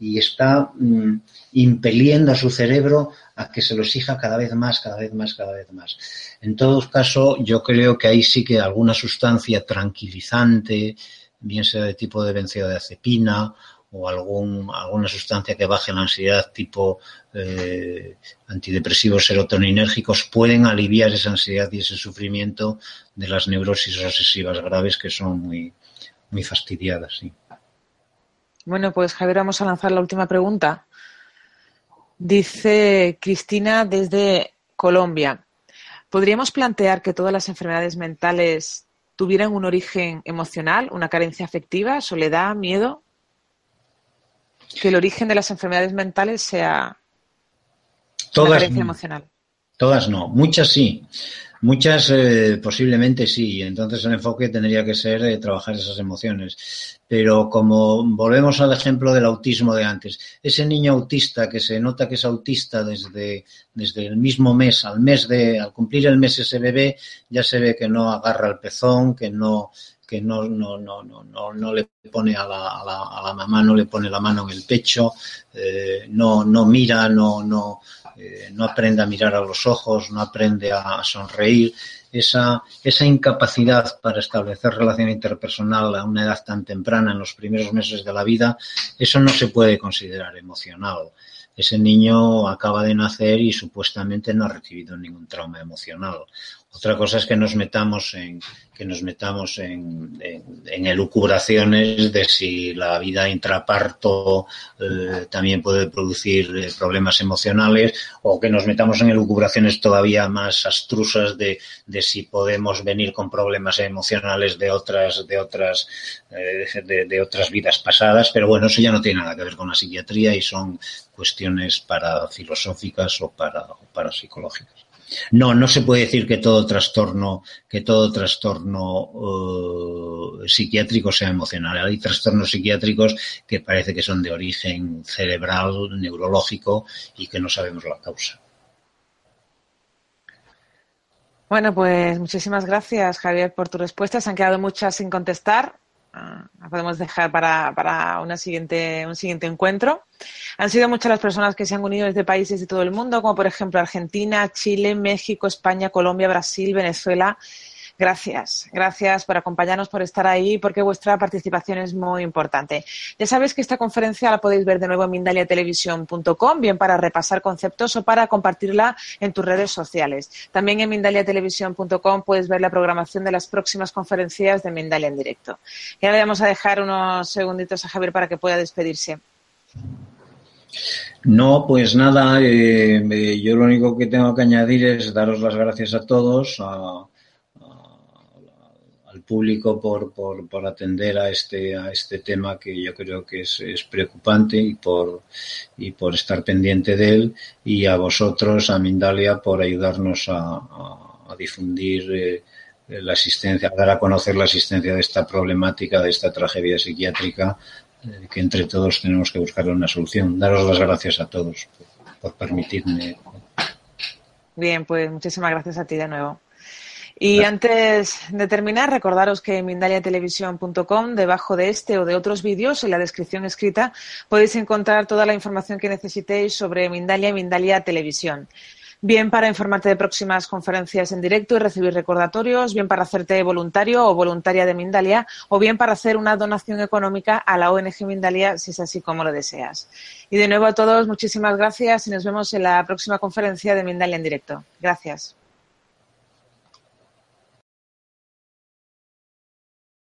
y está mmm, impeliendo a su cerebro a que se lo exija cada vez más, cada vez más, cada vez más. En todo caso, yo creo que ahí sí que alguna sustancia tranquilizante, bien sea de tipo de benzodiazepina o algún, alguna sustancia que baje la ansiedad tipo eh, antidepresivos serotoninérgicos pueden aliviar esa ansiedad y ese sufrimiento de las neurosis obsesivas graves que son muy, muy fastidiadas. Sí. Bueno, pues Javier, vamos a lanzar la última pregunta. Dice Cristina desde Colombia. ¿Podríamos plantear que todas las enfermedades mentales tuvieran un origen emocional, una carencia afectiva, soledad, miedo? Que el origen de las enfermedades mentales sea todas, una carencia emocional. Todas no, muchas sí. Muchas eh, posiblemente sí, entonces el enfoque tendría que ser eh, trabajar esas emociones. Pero como volvemos al ejemplo del autismo de antes, ese niño autista que se nota que es autista desde, desde el mismo mes, al mes de, al cumplir el mes ese bebé, ya se ve que no agarra el pezón, que no, que no, no, no, no, no, le pone a la, a, la, a la mamá, no le pone la mano en el pecho, eh, no, no mira, no, no, eh, no aprende a mirar a los ojos, no aprende a sonreír. Esa, esa incapacidad para establecer relación interpersonal a una edad tan temprana, en los primeros meses de la vida, eso no se puede considerar emocional. Ese niño acaba de nacer y supuestamente no ha recibido ningún trauma emocional. Otra cosa es que nos metamos en, que nos metamos en, elucubraciones de si la vida intraparto eh, también puede producir eh, problemas emocionales o que nos metamos en elucubraciones todavía más astrusas de, de si podemos venir con problemas emocionales de otras, de otras, eh, de, de otras vidas pasadas. Pero bueno, eso ya no tiene nada que ver con la psiquiatría y son cuestiones para filosóficas o para, o para psicológicas. No, no se puede decir que todo trastorno, que todo trastorno uh, psiquiátrico sea emocional. Hay trastornos psiquiátricos que parece que son de origen cerebral, neurológico y que no sabemos la causa. Bueno, pues muchísimas gracias, Javier, por tu respuesta. Se han quedado muchas sin contestar. La podemos dejar para, para una siguiente, un siguiente encuentro. Han sido muchas las personas que se han unido desde países de todo el mundo, como por ejemplo Argentina, Chile, México, España, Colombia, Brasil, Venezuela. Gracias, gracias por acompañarnos, por estar ahí, porque vuestra participación es muy importante. Ya sabéis que esta conferencia la podéis ver de nuevo en mindaliatelevisión.com, bien para repasar conceptos o para compartirla en tus redes sociales. También en mindaliatelevisión.com puedes ver la programación de las próximas conferencias de Mindalia en directo. Y ahora le vamos a dejar unos segunditos a Javier para que pueda despedirse. No, pues nada, eh, eh, yo lo único que tengo que añadir es daros las gracias a todos, público por, por, atender a este, a este tema que yo creo que es, preocupante y por, y por estar pendiente de él y a vosotros, a Mindalia, por ayudarnos a, difundir eh, la asistencia, a dar a conocer la asistencia de esta problemática, de esta tragedia psiquiátrica eh, que entre todos tenemos que buscar una solución. Daros las gracias a todos por, permitirme. Bien, pues muchísimas gracias a ti de nuevo. Y antes de terminar, recordaros que en mindaliatelevisión.com, debajo de este o de otros vídeos, en la descripción escrita, podéis encontrar toda la información que necesitéis sobre Mindalia y Mindalia Televisión bien para informarte de próximas conferencias en directo y recibir recordatorios, bien para hacerte voluntario o voluntaria de Mindalia, o bien para hacer una donación económica a la ONG Mindalia, si es así como lo deseas. Y de nuevo a todos, muchísimas gracias y nos vemos en la próxima conferencia de Mindalia en directo. Gracias.